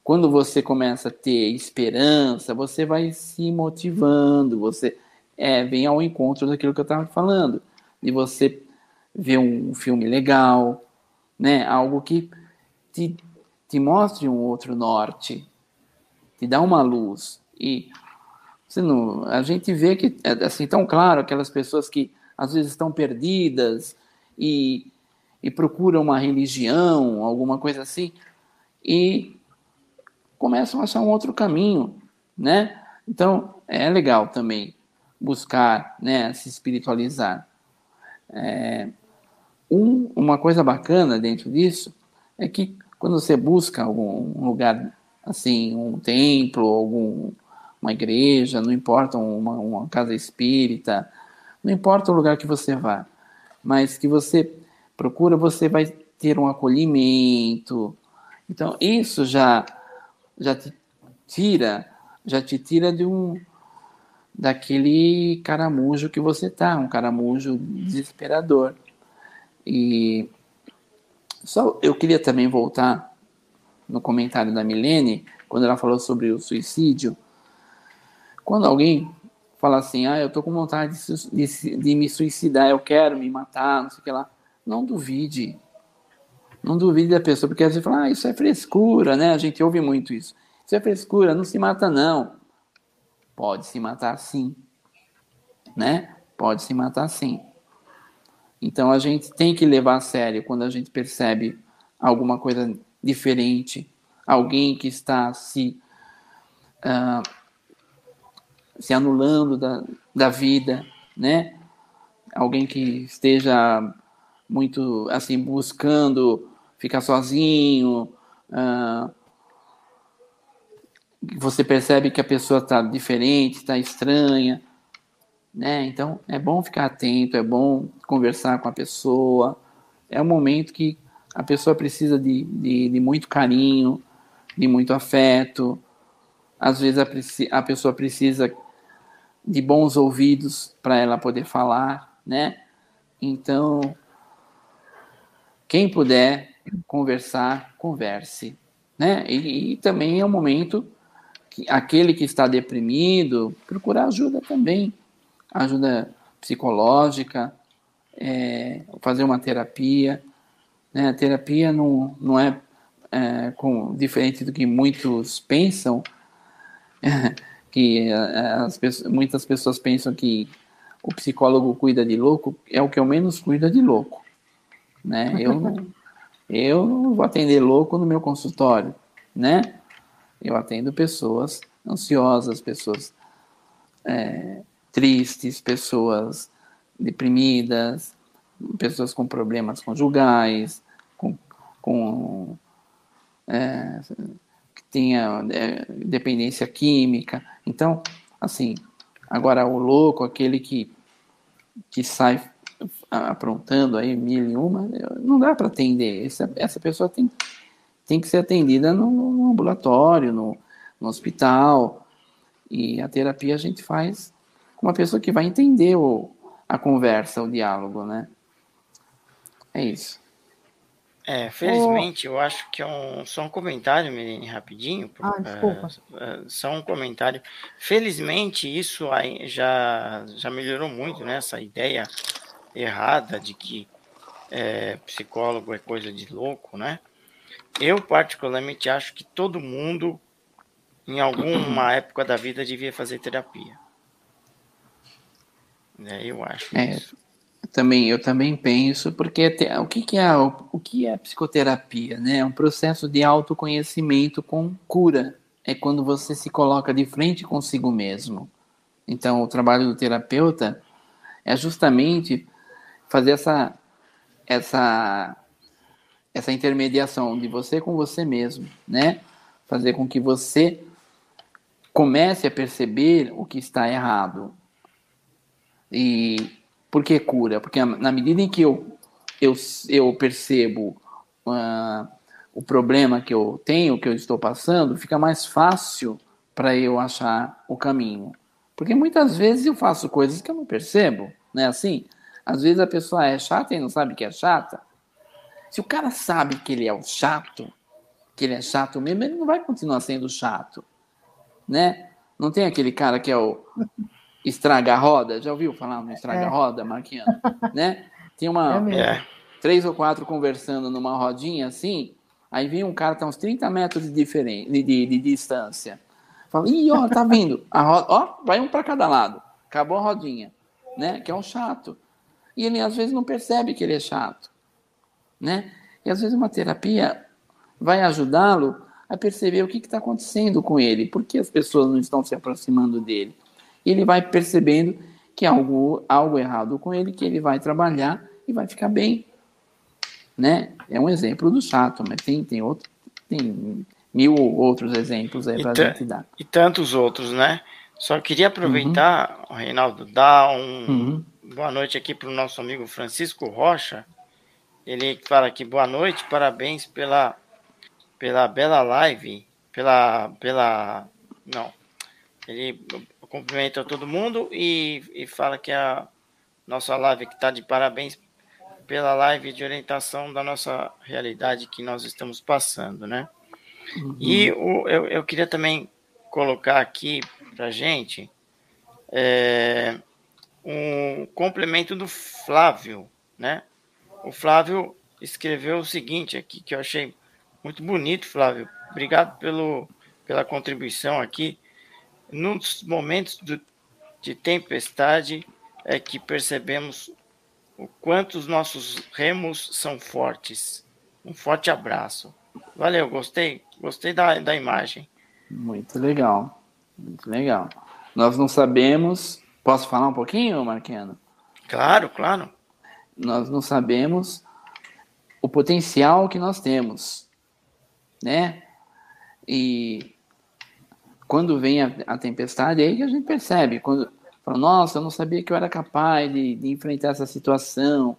quando você começa a ter esperança, você vai se motivando, você é, vem ao encontro daquilo que eu estava falando, de você ver um filme legal, né? algo que te te mostre um outro norte, te dá uma luz. E você não, a gente vê que é assim tão claro aquelas pessoas que às vezes estão perdidas e, e procuram uma religião, alguma coisa assim, e começam a achar um outro caminho, né? Então é legal também buscar, né, se espiritualizar. É, um, uma coisa bacana dentro disso é que quando você busca algum lugar assim, um templo, algum, uma igreja, não importa uma, uma casa espírita, não importa o lugar que você vá, mas que você procura, você vai ter um acolhimento. Então isso já já te tira, já te tira de um daquele caramujo que você tá, um caramujo desesperador. E só eu queria também voltar no comentário da Milene, quando ela falou sobre o suicídio. Quando alguém fala assim, ah, eu tô com vontade de, de, de me suicidar, eu quero me matar, não sei o que lá, não duvide. Não duvide da pessoa, porque vezes fala, ah, isso é frescura, né? A gente ouve muito isso. Isso é frescura, não se mata não. Pode se matar sim, né? Pode se matar sim. Então a gente tem que levar a sério quando a gente percebe alguma coisa diferente, alguém que está se uh, se anulando da, da vida, né? Alguém que esteja muito assim buscando ficar sozinho, uh, você percebe que a pessoa está diferente, está estranha, né? Então é bom ficar atento, é bom conversar com a pessoa. É um momento que a pessoa precisa de, de, de muito carinho, de muito afeto. Às vezes a, a pessoa precisa de bons ouvidos para ela poder falar, né? Então, quem puder conversar, converse, né? E, e também é um momento que aquele que está deprimido procurar ajuda também ajuda psicológica, é, fazer uma terapia. Né? A terapia não, não é, é com, diferente do que muitos pensam, que é, as pessoas, muitas pessoas pensam que o psicólogo cuida de louco, é o que eu menos cuida de louco. Né? Eu, eu não vou atender louco no meu consultório, né? Eu atendo pessoas ansiosas, pessoas é, tristes, pessoas deprimidas, pessoas com problemas conjugais, com, com é, que tenha é, dependência química. Então, assim, agora o louco, aquele que, que sai aprontando aí mil e uma, não dá para atender. Essa, essa pessoa tem, tem que ser atendida no, no ambulatório, no, no hospital. E a terapia a gente faz com uma pessoa que vai entender o, a conversa, o diálogo, né? É isso. É, felizmente, eu acho que é um, só um comentário, Menine, rapidinho. Ah, desculpa. É, só um comentário. Felizmente, isso aí já, já melhorou muito, né? Essa ideia errada de que é, psicólogo é coisa de louco, né? Eu, particularmente, acho que todo mundo, em alguma época da vida, devia fazer terapia. É, eu acho É, isso. Também, eu também penso, porque te- o que que é, o, o que é psicoterapia, né? É um processo de autoconhecimento com cura. É quando você se coloca de frente consigo mesmo. Então, o trabalho do terapeuta é justamente fazer essa essa essa intermediação de você com você mesmo, né? Fazer com que você comece a perceber o que está errado. E por que cura? Porque na medida em que eu, eu, eu percebo ah, o problema que eu tenho, que eu estou passando, fica mais fácil para eu achar o caminho. Porque muitas vezes eu faço coisas que eu não percebo, não é assim? Às vezes a pessoa é chata e não sabe que é chata. Se o cara sabe que ele é o chato, que ele é chato mesmo, ele não vai continuar sendo chato, né? Não tem aquele cara que é o estraga-roda, já ouviu falar no estraga-roda, Marquinhos? Né? Tem É uma, mesmo. É, três ou quatro conversando numa rodinha assim, aí vem um cara que tá uns 30 metros de, diferen- de, de- de distância. Fala, ih, ó, tá vindo. A roda, ó, vai um para cada lado. Acabou a rodinha, né? Que é um chato. E ele às vezes não percebe que ele é chato, né? E às vezes uma terapia vai ajudá-lo a perceber o que está acontecendo com ele, por que as pessoas não estão se aproximando dele. E ele vai percebendo que algo, algo errado com ele, que ele vai trabalhar e vai ficar bem. Né? É um exemplo do chato, mas tem, tem, outro, tem mil outros exemplos aí para a gente dar. e tantos outros, né? Só queria aproveitar, Reinaldo, dar um Uhum. boa noite aqui para o nosso amigo Francisco Rocha. Ele fala aqui, boa noite, parabéns pela, pela bela live, pela, pela, não, ele cumprimenta todo mundo e, e fala que a nossa live que está de parabéns pela live de orientação da nossa realidade que nós estamos passando, né? E o, eu, eu queria também colocar aqui para gente é, um complemento do Flávio, né? O Flávio escreveu o seguinte aqui que eu achei muito bonito, Flávio. Obrigado pelo, pela contribuição aqui. Nos momentos do- de tempestade é que percebemos o quanto os nossos remos são fortes. Um forte abraço. Valeu, gostei, gostei da, da imagem. Muito legal. Muito legal. Nós não sabemos. Posso falar um pouquinho, Marqueno? Claro, claro. Nós não sabemos o potencial que nós temos, né? E quando vem a, a tempestade, aí que a gente percebe. Quando fala, nossa, eu não sabia que eu era capaz de, de enfrentar essa situação.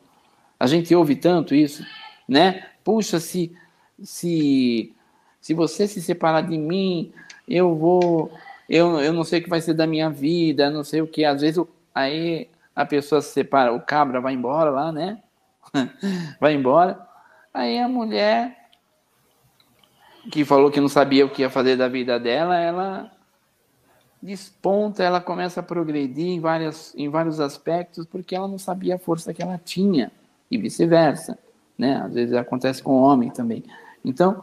A gente ouve tanto isso, né? Puxa, se, se, se você se separar de mim, eu vou. Eu, eu não sei o que vai ser da minha vida, não sei o que. Às vezes aí a pessoa se separa, o cabra vai embora lá, né? vai embora. Aí a mulher que falou que não sabia o que ia fazer da vida dela, ela desponta, ela começa a progredir em, várias, em vários aspectos porque ela não sabia a força que ela tinha e vice-versa, né? Às vezes acontece com o homem também. Então,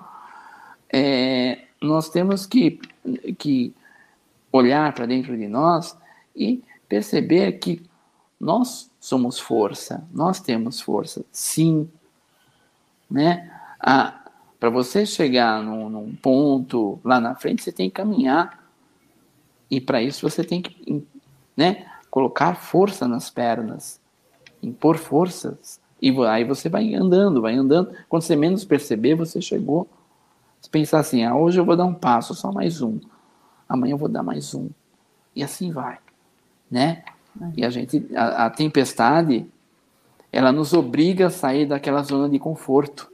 é, nós temos que, que olhar para dentro de nós e perceber que nós somos força, nós temos força, sim, né? Para você chegar num, num ponto lá na frente, você tem que caminhar. E para isso você tem que né, colocar força nas pernas, impor forças. E aí você vai andando, vai andando. Quando você menos perceber, você chegou. Você pensar assim, ah, hoje eu vou dar um passo, só mais um. Amanhã eu vou dar mais um. E assim vai, né? E a gente, a, a tempestade, ela nos obriga a sair daquela zona de conforto.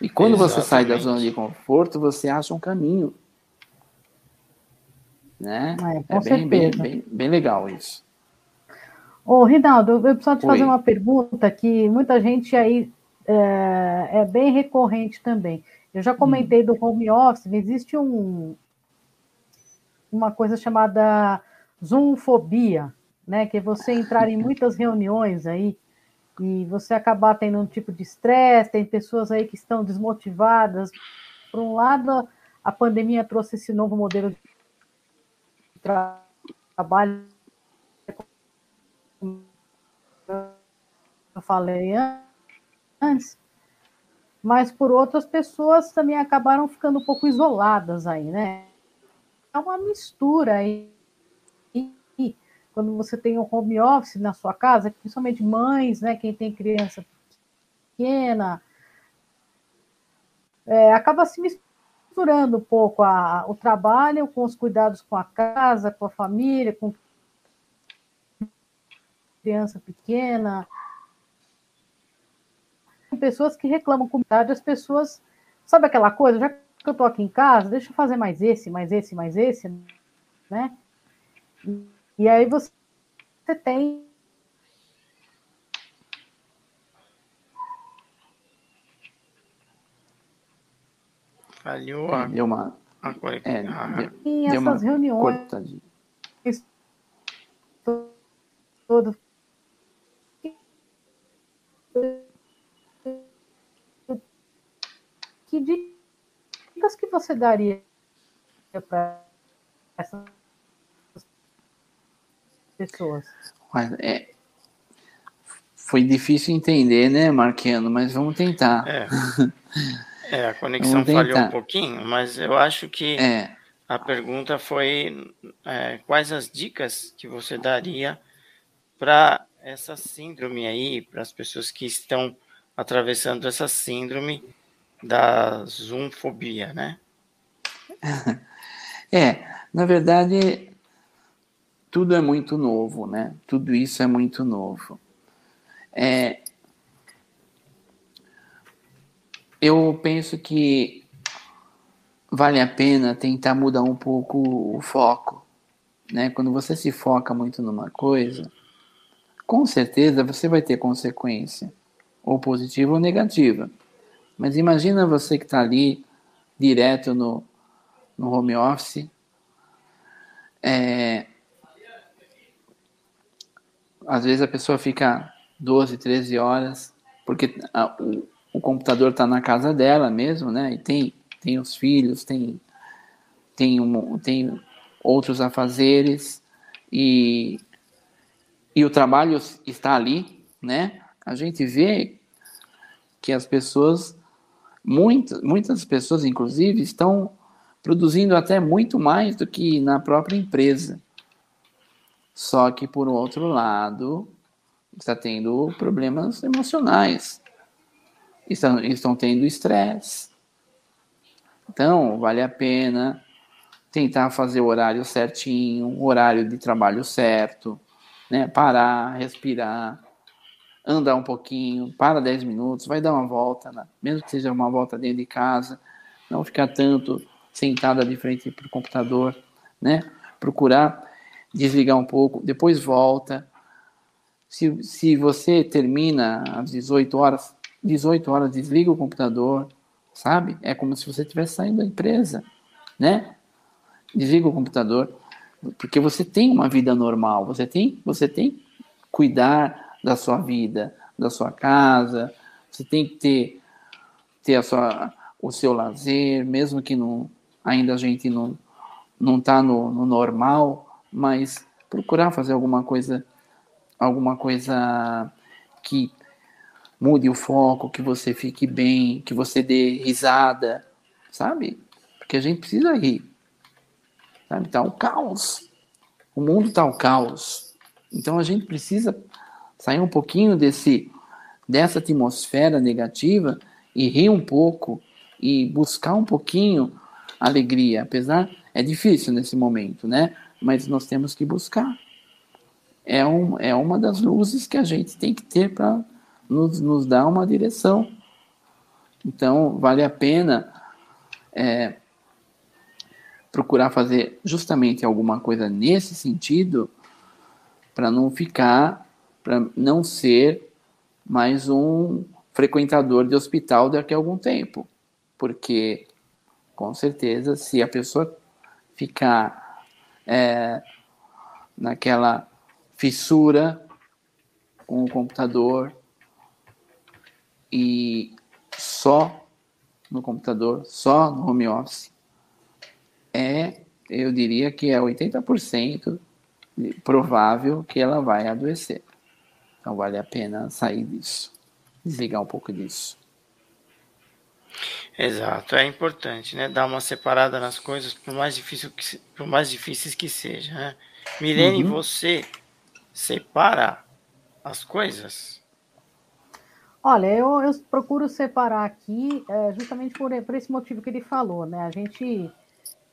E quando você sai da Exatamente. zona de conforto, você acha um caminho. Né? É, com bem, bem, bem, bem legal isso. Ô, Rinaldo, eu preciso te Oi. fazer uma pergunta que muita gente aí é, é bem recorrente também. Eu já comentei do home office, existe um, uma coisa chamada zoomfobia, né? Que é você entrar em muitas reuniões aí e você acabar tendo um tipo de estresse, tem pessoas aí que estão desmotivadas. Por um lado, a pandemia trouxe esse novo modelo de trabalho, eu falei antes, mas por outras pessoas também acabaram ficando um pouco isoladas aí, né? É uma mistura aí. Quando você tem um home office na sua casa, principalmente mães, né? Quem tem criança pequena, é, acaba se misturando um pouco a, o trabalho com os cuidados com a casa, com a família, com criança pequena, pessoas que reclamam com idade, as pessoas. Sabe aquela coisa? Já que eu estou aqui em casa, deixa eu fazer mais esse, mais esse, mais esse, né? Aí você tem. Falhou a, deu uma. a. É, Ah, deu, Tem deu uma essas reuniões cortadinha. todas. Que dicas que você daria para essas pessoas? Mas é, foi difícil entender, né, Marquiano? Mas vamos tentar. É. É, a conexão falhou um pouquinho, mas eu acho que É, a pergunta foi é, quais as dicas que você daria para essa síndrome aí, para as pessoas que estão atravessando essa síndrome da zoomfobia, né? é, na verdade, tudo é muito novo, né? Tudo isso é muito novo. É, eu penso que vale a pena tentar mudar um pouco o foco, né? Quando você se foca muito numa coisa, com certeza você vai ter consequência, ou positiva ou negativa. Mas imagina você que está ali direto no, no home office, é, às vezes a pessoa fica 12, 13 horas, porque a- o, o computador está na casa dela mesmo, né? E tem, tem os filhos, tem, tem, um, tem outros afazeres, e, e o trabalho está ali, né? A gente vê que as pessoas, muitas, muitas pessoas, inclusive, estão produzindo até muito mais do que na própria empresa. Só que, por outro lado, está tendo problemas emocionais, estão, estão tendo estresse. Então, vale a pena tentar fazer o horário certinho, o horário de trabalho certo, né? parar, respirar, andar um pouquinho, para 10 minutos, vai dar uma volta, né? mesmo que seja uma volta dentro de casa, não ficar tanto sentada de frente para o computador, né? Procurar desligar um pouco, depois volta. Se, se você termina às 18 horas, 18 horas desliga o computador, sabe? É como se você estivesse saindo da empresa, né? Desliga o computador, porque você tem uma vida normal, você tem, você tem que cuidar da sua vida, da sua casa, você tem que ter, ter a sua, o seu lazer, mesmo que não, ainda a gente não não está no, no normal, mas procurar fazer alguma coisa, alguma coisa que mude o foco, que você fique bem, que você dê risada, sabe? Porque a gente precisa rir. Sabe? Tá o caos. O mundo tá o caos. Então a gente precisa sair um pouquinho desse dessa atmosfera negativa e rir um pouco e buscar um pouquinho alegria, apesar é difícil nesse momento, né? Mas nós temos que buscar. É, um, é uma das luzes que a gente tem que ter para nos, nos dar uma direção. Então, vale a pena é, procurar fazer justamente alguma coisa nesse sentido para não ficar, para não ser mais um frequentador de hospital daqui a algum tempo, porque com certeza se a pessoa ficar é, naquela fissura com o computador e só no computador, só no home office, é, eu diria que é 80% provável que ela vai adoecer. Então vale a pena sair disso, desligar um pouco disso. Exato, é importante, né? Dar uma separada nas coisas, por mais difícil que, por mais difíceis que seja. Né? Milene, uhum. você separa as coisas? Olha, eu, eu procuro separar aqui é, justamente por, por esse motivo que ele falou, né? A gente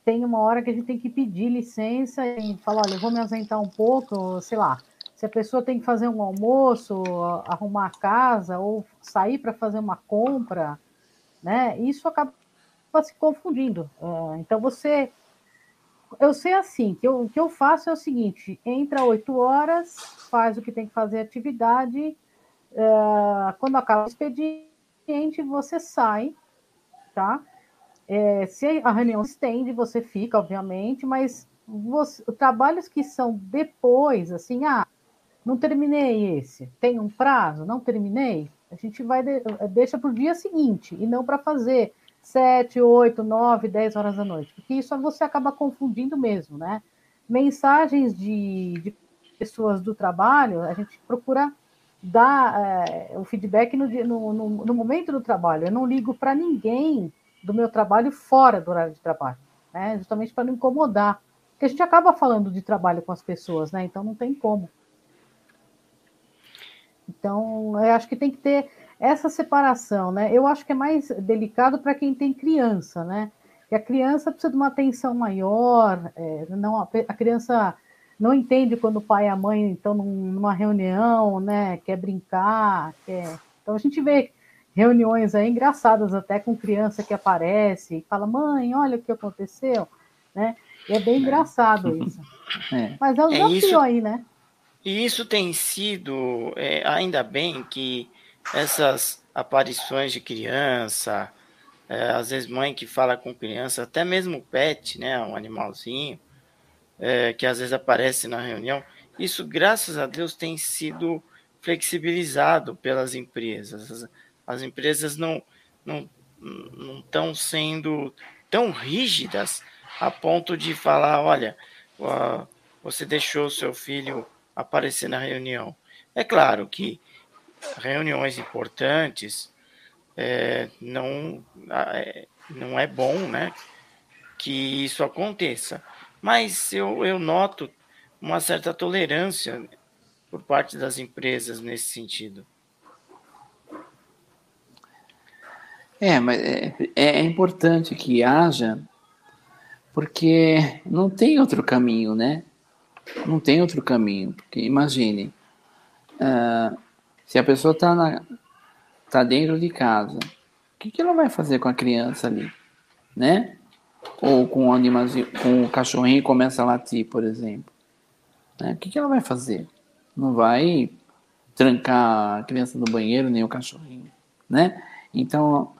tem uma hora que a gente tem que pedir licença e falar, olha, eu vou me ausentar um pouco, sei lá, se a pessoa tem que fazer um almoço, arrumar a casa ou sair para fazer uma compra, né? Isso acaba se confundindo. É, então você eu sei assim, que eu, o que eu faço é o seguinte: entra oito horas, faz o que tem que fazer atividade, é, quando acaba o expediente, você sai, tá? É, se a reunião estende, você fica, obviamente, mas você, trabalhos que são depois, assim, ah, não terminei esse, tem um prazo, não terminei, a gente vai de, deixa para o dia seguinte e não para fazer sete, oito, nove, dez horas da noite, porque isso você acaba confundindo mesmo, né? Mensagens de, de pessoas do trabalho, a gente procura dar é, o feedback no, no, no, no, momento do trabalho. Eu não ligo para ninguém do meu trabalho fora do horário de trabalho, né? Justamente para não incomodar, porque a gente acaba falando de trabalho com as pessoas, né? Então não tem como. Então, eu acho que tem que ter essa separação, né? Eu acho que é mais delicado para quem tem criança, né? E a criança precisa de uma atenção maior, é, não, a criança não entende quando o pai e a mãe estão numa reunião, né? Quer brincar, quer... Então a gente vê reuniões aí engraçadas até com criança que aparece e fala, mãe, olha o que aconteceu, né? E é bem é. engraçado isso. É. Mas é um é desafio isso, aí, né? E isso tem sido, é, ainda bem que essas aparições de criança, é, às vezes mãe que fala com criança, até mesmo pet, né, um animalzinho, é, que às vezes aparece na reunião, isso, graças a Deus, tem sido flexibilizado pelas empresas. As, as empresas não não não estão sendo tão rígidas a ponto de falar, olha, você deixou seu filho aparecer na reunião. É claro que reuniões importantes, é, não, é, não é bom né, que isso aconteça. Mas eu, eu noto uma certa tolerância por parte das empresas nesse sentido. É, mas é, é importante que haja, porque não tem outro caminho, né? Não tem outro caminho. Porque imagine, uh, se a pessoa está tá dentro de casa, o que, que ela vai fazer com a criança ali? Né? Ou com o animalzinho, com o cachorrinho começa a latir, por exemplo. Né? O que, que ela vai fazer? Não vai trancar a criança no banheiro, nem o cachorrinho, né? Então,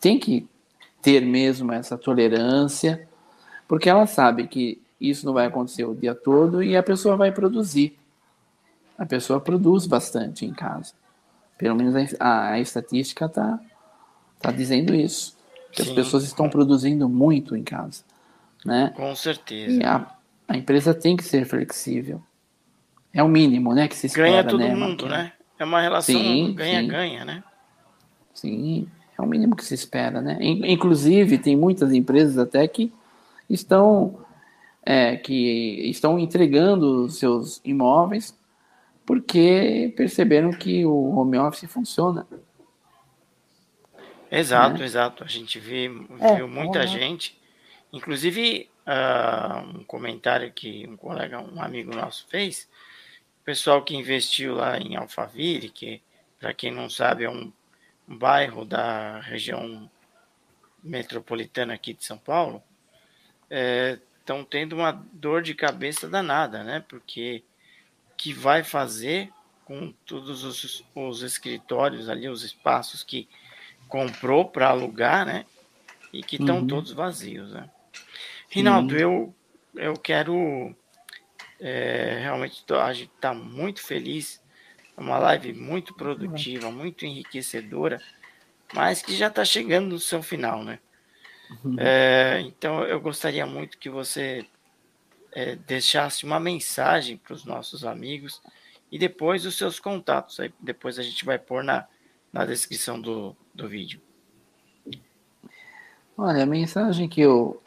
tem que ter mesmo essa tolerância, porque ela sabe que isso não vai acontecer o dia todo e a pessoa vai produzir a pessoa produz bastante em casa. Pelo menos a, a estatística está tá dizendo isso. Que Sim. as pessoas estão produzindo muito em casa. Né? Com certeza. E a, a empresa tem que ser flexível. É o mínimo, né, que se espera, Ganha todo né, mundo, né? É uma relação ganha-ganha, né? Sim, é o mínimo que se espera, né? Inclusive, tem muitas empresas até que estão é, que estão entregando seus imóveis porque perceberam que o home office funciona. Exato, né? exato. A gente viu, é, viu muita gente, inclusive uh, um comentário que um colega, um amigo nosso fez, o pessoal que investiu lá em Alphaville, que para quem não sabe é um, um bairro da região metropolitana aqui de São Paulo, estão tendo uma dor de cabeça danada, né? Porque que vai fazer com todos os, os escritórios ali, os espaços que comprou para alugar, né? E que estão uhum. todos vazios, né? Rinaldo, eu, eu quero é, realmente a gente está muito feliz. É uma live muito produtiva, muito enriquecedora, mas que já está chegando no seu final, né? Uhum. É, então eu gostaria muito que você é, deixasse uma mensagem para os nossos amigos e depois os seus contatos. Aí depois a gente vai pôr na, na descrição do, do vídeo. Olha, a mensagem que eu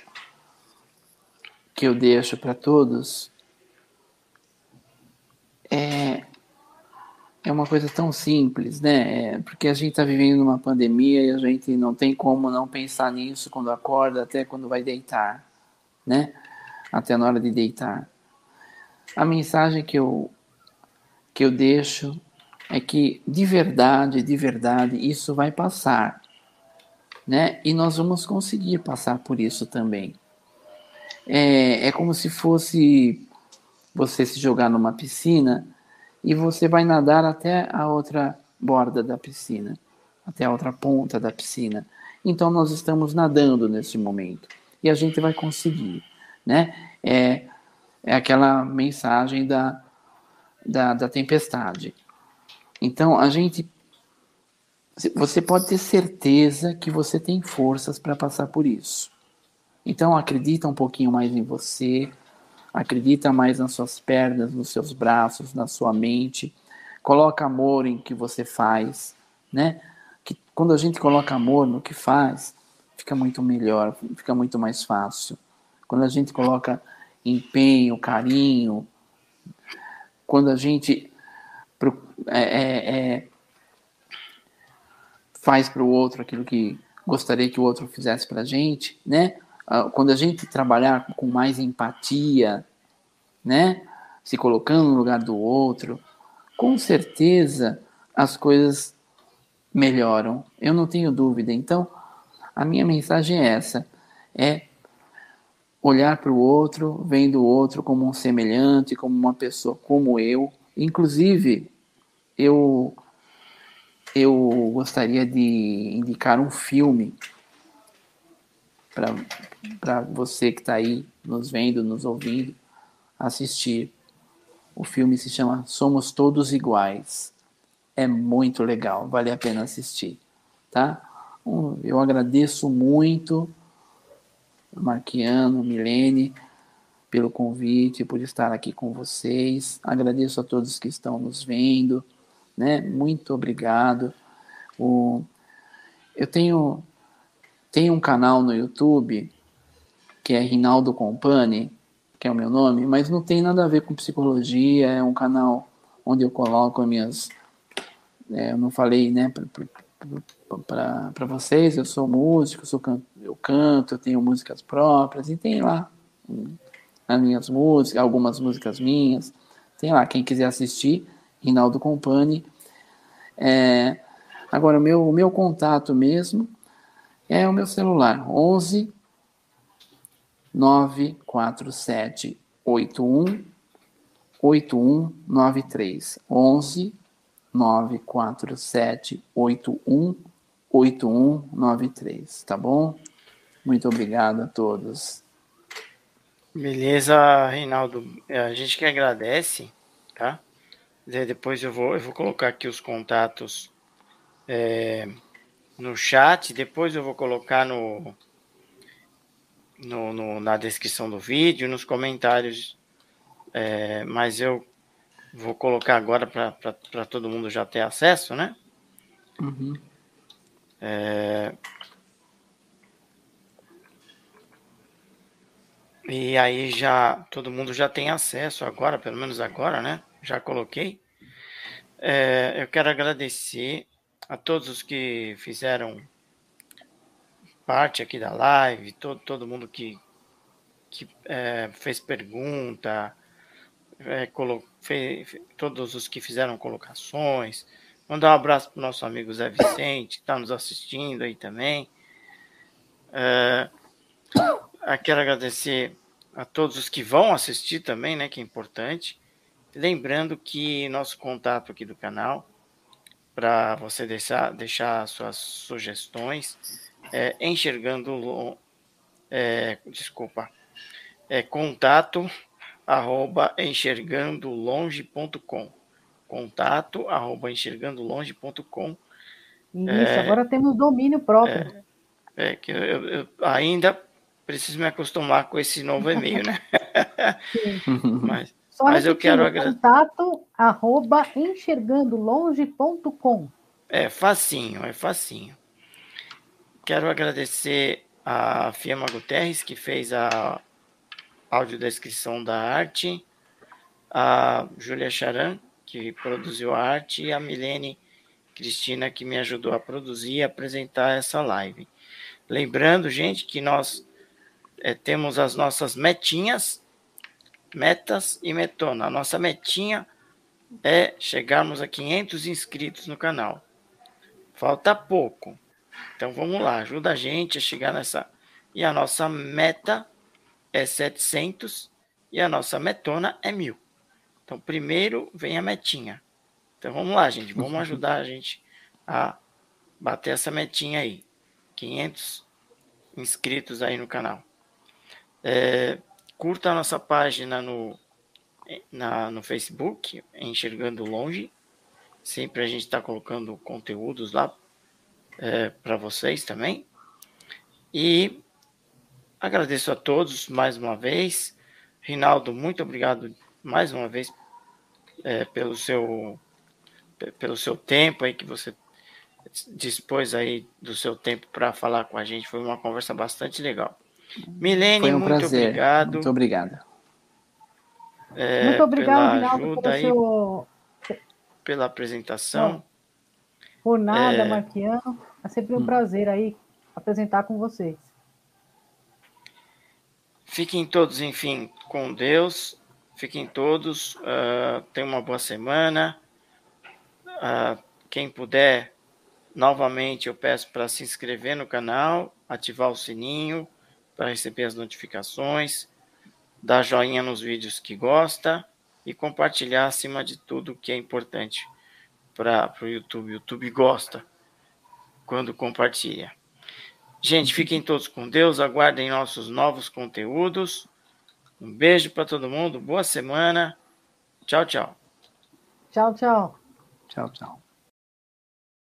que eu deixo para todos é é uma coisa tão simples, né? É, porque a gente está vivendo uma pandemia e a gente não tem como não pensar nisso quando acorda, até quando vai deitar, né? Até na hora de deitar. A mensagem que eu que eu deixo é que de verdade, de verdade, isso vai passar, né? E nós vamos conseguir passar por isso também. É, é como se fosse você se jogar numa piscina e você vai nadar até a outra borda da piscina, até a outra ponta da piscina. Então nós estamos nadando nesse momento e a gente vai conseguir, né? É, é aquela mensagem da, da, da tempestade. Então a gente, você pode ter certeza que você tem forças para passar por isso. Então acredita um pouquinho mais em você, Acredita mais nas suas pernas, nos seus braços, na sua mente. Coloca amor em que você faz, né? Que quando a gente coloca amor no que faz, fica muito melhor, fica muito mais fácil. Quando a gente coloca empenho, carinho, quando a gente é, é, é, faz para o outro aquilo que gostaria que o outro fizesse para a gente, né? Ah, quando a gente trabalhar com mais empatia, né? Se colocando no lugar do outro, com certeza as coisas melhoram. Eu não tenho dúvida. Então, a minha mensagem é essa: é olhar para o outro, vendo o outro como um semelhante, como uma pessoa como eu. Inclusive, eu eu gostaria de indicar um filme para você que está aí nos vendo, nos ouvindo, assistir. O filme se chama Somos Todos Iguais. É muito legal, vale a pena assistir, tá? Eu agradeço muito Marquiano, Milene, pelo convite, por estar aqui com vocês. Agradeço a todos que estão nos vendo, né? Muito obrigado. O, eu tenho tem um canal no YouTube que é Rinaldo Compani, que é o meu nome, mas não tem nada a ver com psicologia, é um canal onde eu coloco as minhas. É, eu não falei, né, para vocês, eu sou músico, eu, sou can, eu canto, eu tenho músicas próprias, e tem lá hum, as minhas músicas, algumas músicas minhas. Tem lá, quem quiser assistir, Rinaldo Compani. É, agora, o meu, o meu contato mesmo é o meu celular, 11 947 81 8193. 11 947 81 8193, tá bom? Muito obrigado a todos. Beleza, Reinaldo. É, a gente que agradece, tá? Depois eu vou, eu vou colocar aqui os contatos é, no chat, depois eu vou colocar no, no, no na descrição do vídeo, nos comentários, é, mas eu vou colocar agora para todo mundo já ter acesso, né? Uhum. É, e aí já todo mundo já tem acesso agora, pelo menos agora, né? Já coloquei. É, eu quero agradecer a todos os que fizeram parte aqui da live, todo, todo mundo que, que é, fez pergunta, é, colo, fez, todos os que fizeram colocações. Mandar um abraço para o nosso amigo Zé Vicente, que está nos assistindo aí também. É, quero agradecer a todos os que vão assistir também, né? Que é importante. Lembrando que nosso contato aqui do canal, para você deixar, deixar suas sugestões, é enxergando, é, desculpa, é contato arroba enxergandolonge.com contato arroba enxergandolonge.com Isso, é, agora temos domínio próprio. É, é que eu, eu, ainda preciso me acostumar com esse novo e-mail, né? mas, Só mas eu quero agradecer. Contato arroba enxergandolonge.com É facinho, é facinho. Quero agradecer a Fiamma Guterres, que fez a audiodescrição da arte, a Júlia Charan, que produziu a arte, e a Milene Cristina, que me ajudou a produzir e apresentar essa live. Lembrando, gente, que nós é, temos as nossas metinhas, metas e metona. A nossa metinha é chegarmos a 500 inscritos no canal. Falta pouco. Então vamos lá, ajuda a gente a chegar nessa. E a nossa meta é 700 e a nossa metona é 1000. Então primeiro vem a metinha. Então vamos lá, gente, vamos ajudar a gente a bater essa metinha aí. 500 inscritos aí no canal. É, curta a nossa página no, na, no Facebook, Enxergando Longe. Sempre a gente está colocando conteúdos lá é, para vocês também. E agradeço a todos mais uma vez. Rinaldo, muito obrigado mais uma vez é, pelo seu pelo seu tempo aí que você dispôs aí do seu tempo para falar com a gente. Foi uma conversa bastante legal. Milene, um muito prazer. obrigado. Muito obrigado. É, muito obrigado, pela ajuda aí, seu... pela apresentação. Por nada, é... Marquiano. É sempre um hum. prazer aí apresentar com vocês. Fiquem todos, enfim, com Deus. Fiquem todos. Uh, tenham uma boa semana. Uh, quem puder, novamente, eu peço para se inscrever no canal, ativar o sininho para receber as notificações, dar joinha nos vídeos que gosta e compartilhar acima de tudo que é importante para o YouTube. O YouTube gosta quando compartilha. Gente, fiquem todos com Deus, aguardem nossos novos conteúdos. Um beijo para todo mundo, boa semana. Tchau, tchau. Tchau, tchau. Tchau, tchau.